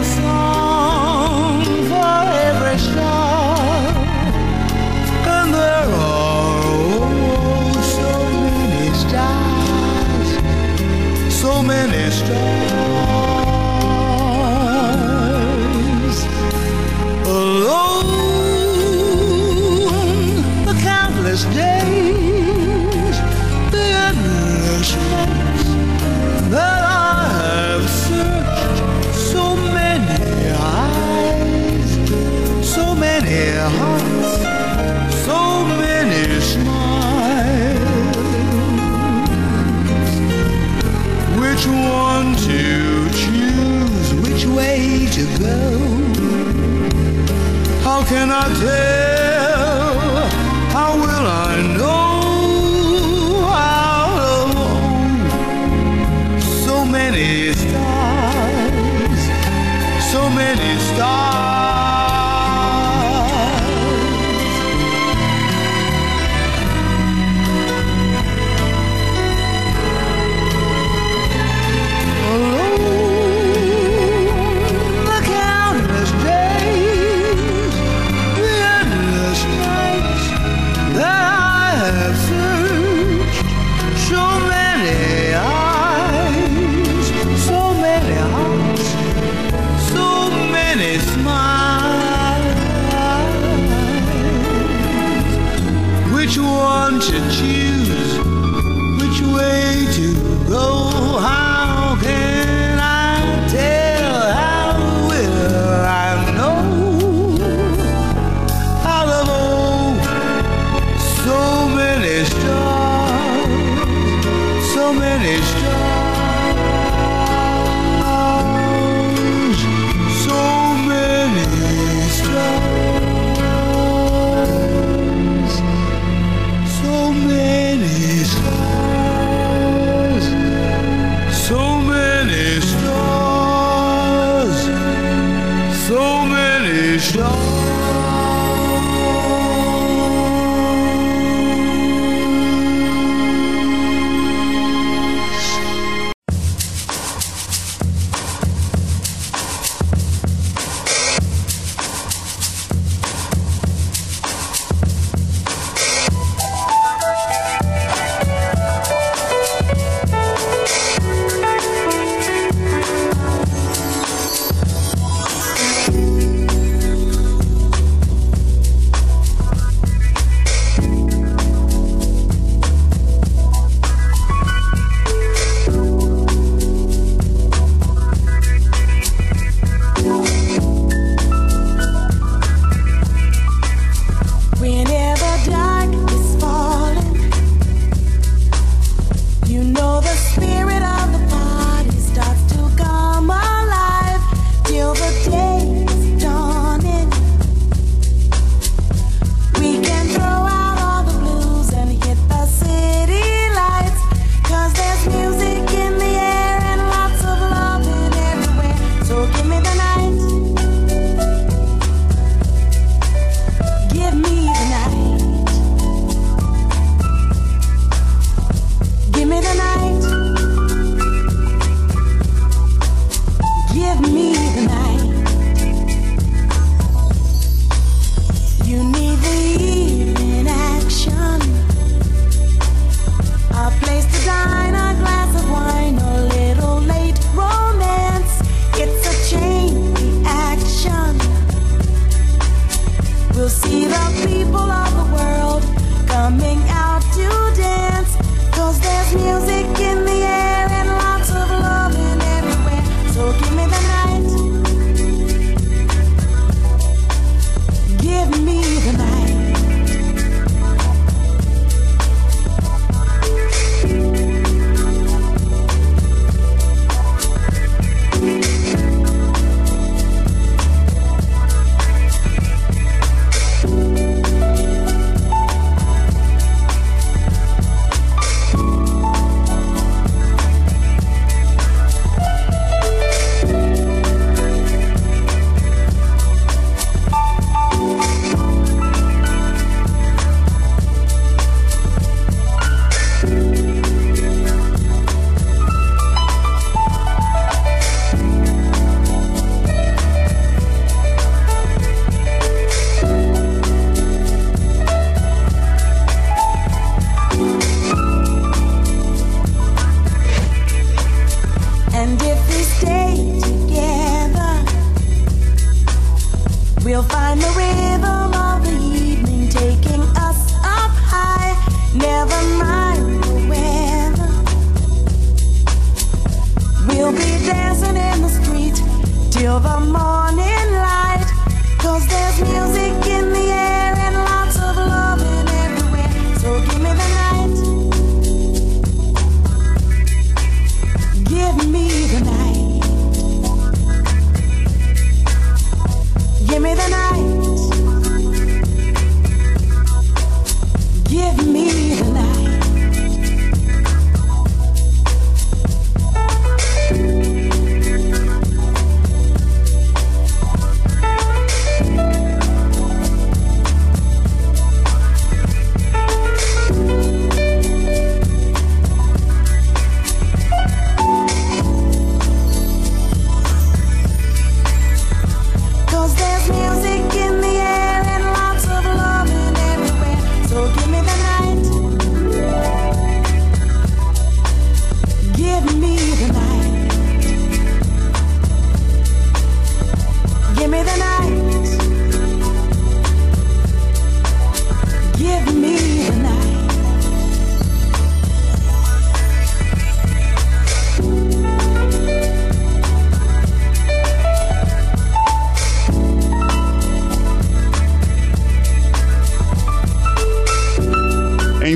Speaker 18: a song
Speaker 27: for every and there
Speaker 28: are oh,
Speaker 27: so many stars, so many stars.
Speaker 28: You go? How can I tell?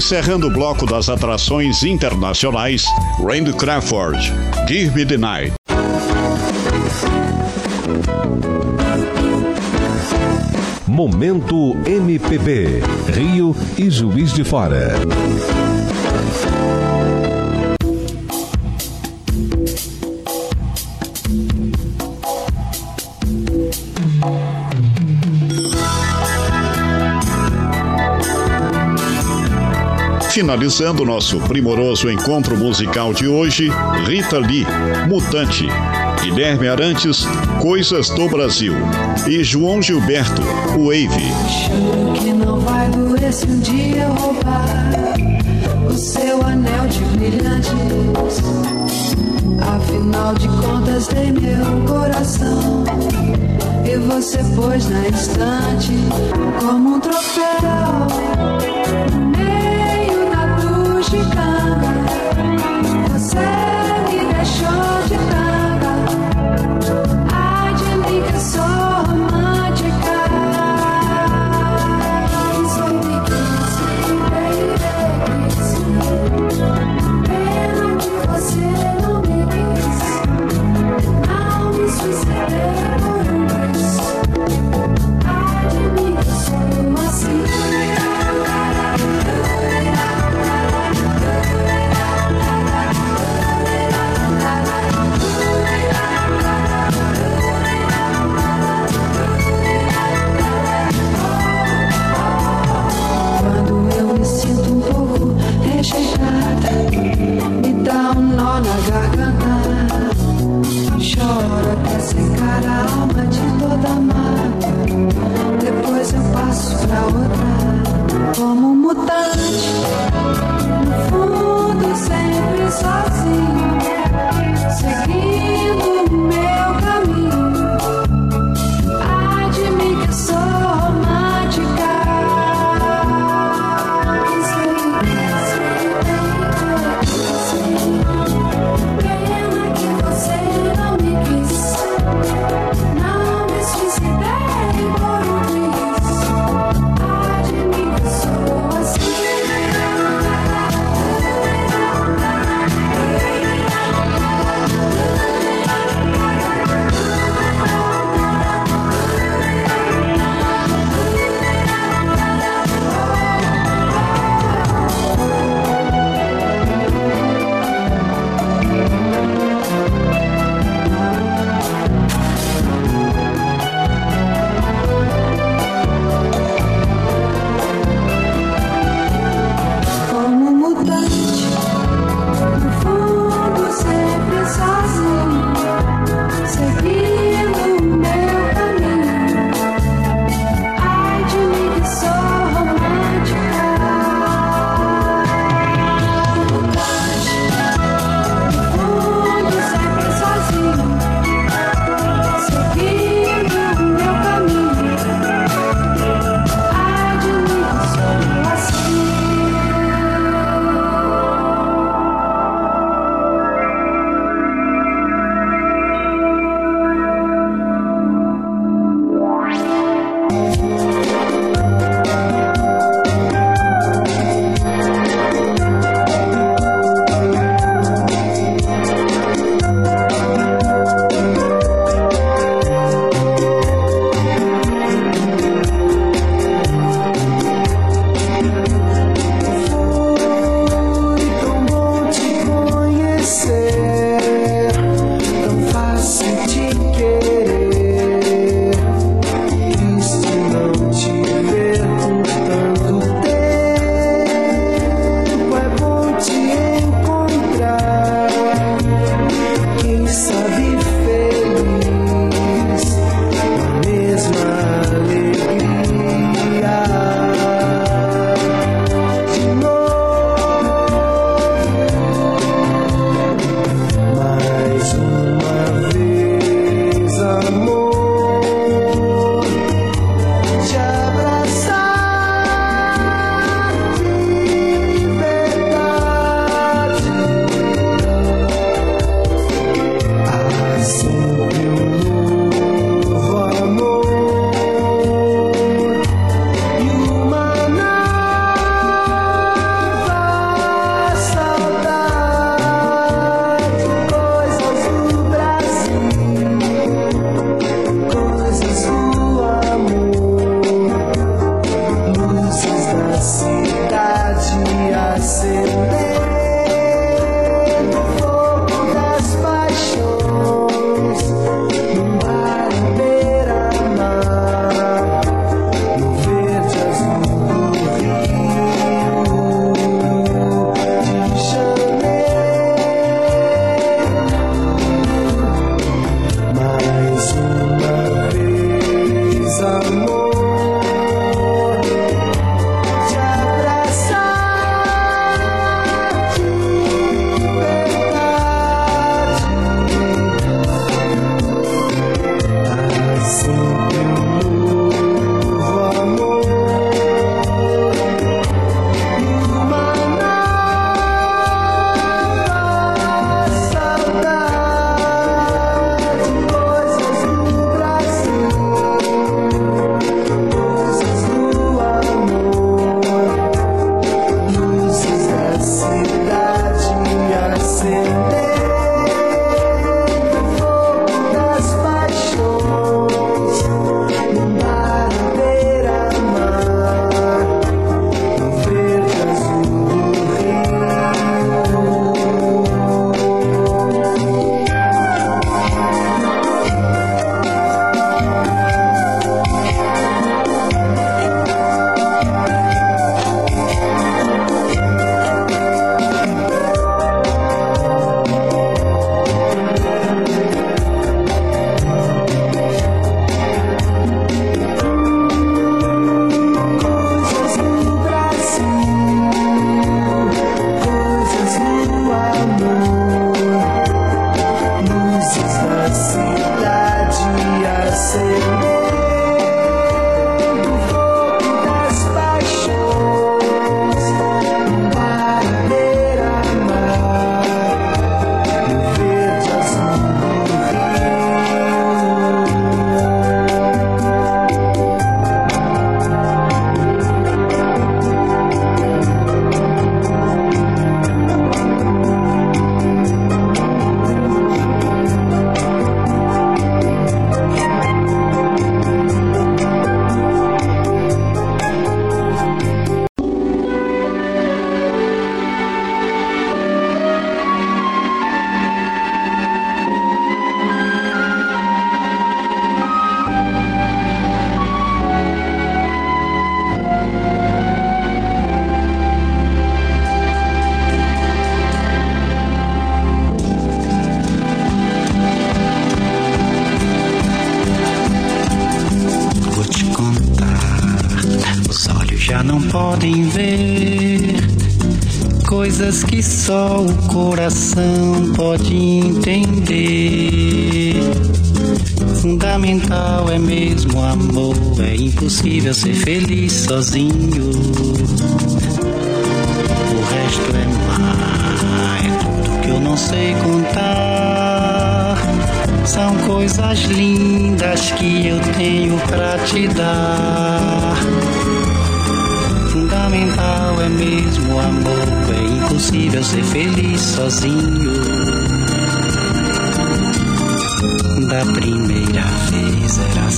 Speaker 5: Encerrando o bloco das atrações internacionais, Randy Crawford, Give Me the Night.
Speaker 1: Momento MPB, Rio e Juiz de Fora.
Speaker 5: Finalizando nosso primoroso encontro musical de hoje, Rita Lee, Mutante, Guilherme Arantes, Coisas do Brasil e João Gilberto, Wave.
Speaker 29: Juro que não vai doer se um dia eu roubar o seu anel de brilhantes. Afinal de contas, dei meu coração e você pôs na estante como um troféu.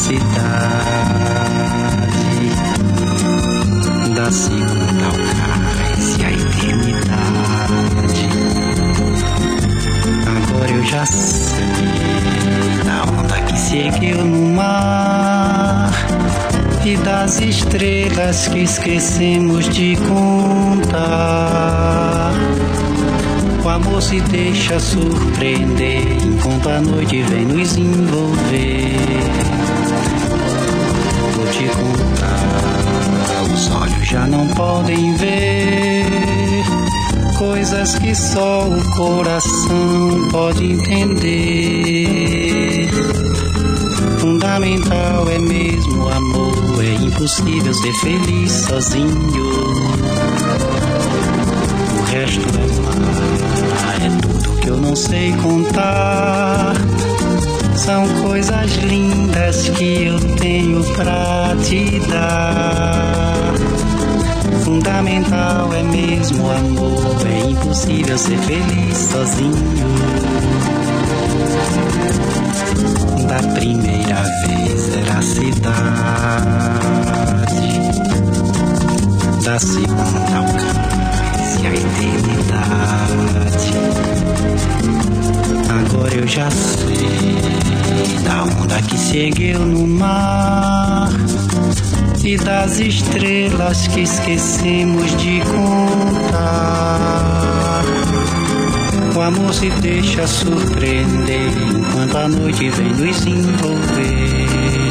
Speaker 15: Cidade, da segunda ao cais e a eternidade. Agora eu já sei da onda que seguiu no mar e das estrelas que esquecemos de contar. O amor se deixa surpreender enquanto a noite vem nos envolver. Te contar, os olhos já não podem ver coisas que só o coração pode entender. Fundamental é mesmo amor, é impossível ser feliz sozinho. O resto é mar, é tudo que eu não sei contar. São coisas lindas que eu tenho pra te dar. Fundamental é mesmo o amor, é impossível ser feliz sozinho. Da primeira vez era a cidade, da segunda cais e a eternidade. Agora eu já sei da onda que seguiu no mar e das estrelas que esquecemos de contar. O amor se deixa surpreender enquanto a noite vem nos envolver.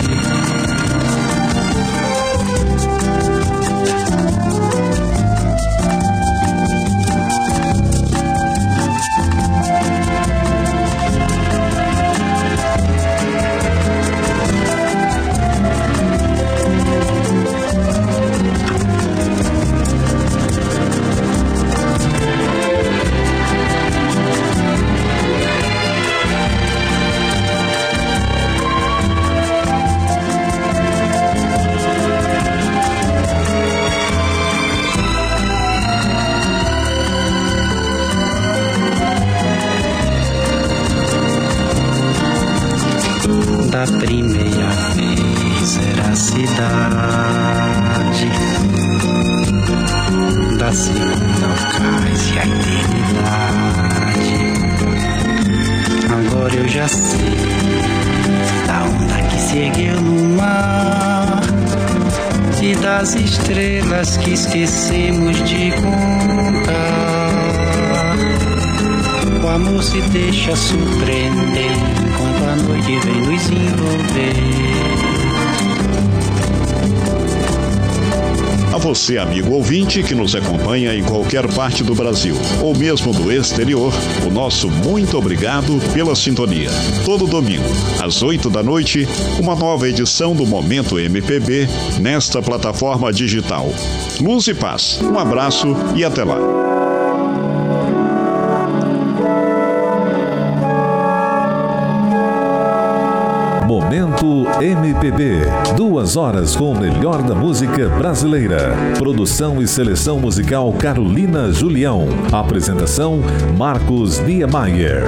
Speaker 15: Esquecemos de contar. O amor se deixa surpreender enquanto a noite vem nos envolver.
Speaker 5: A você, amigo ouvinte, que nos acompanha em qualquer parte do Brasil ou mesmo do exterior, o nosso muito obrigado pela sintonia. Todo domingo, às 8 da noite, uma nova edição do Momento MPB nesta plataforma digital. Luz e paz. Um abraço e até lá.
Speaker 1: Momento MPB. Duas horas com o melhor da música brasileira. Produção e seleção musical Carolina Julião. Apresentação Marcos Niemeyer.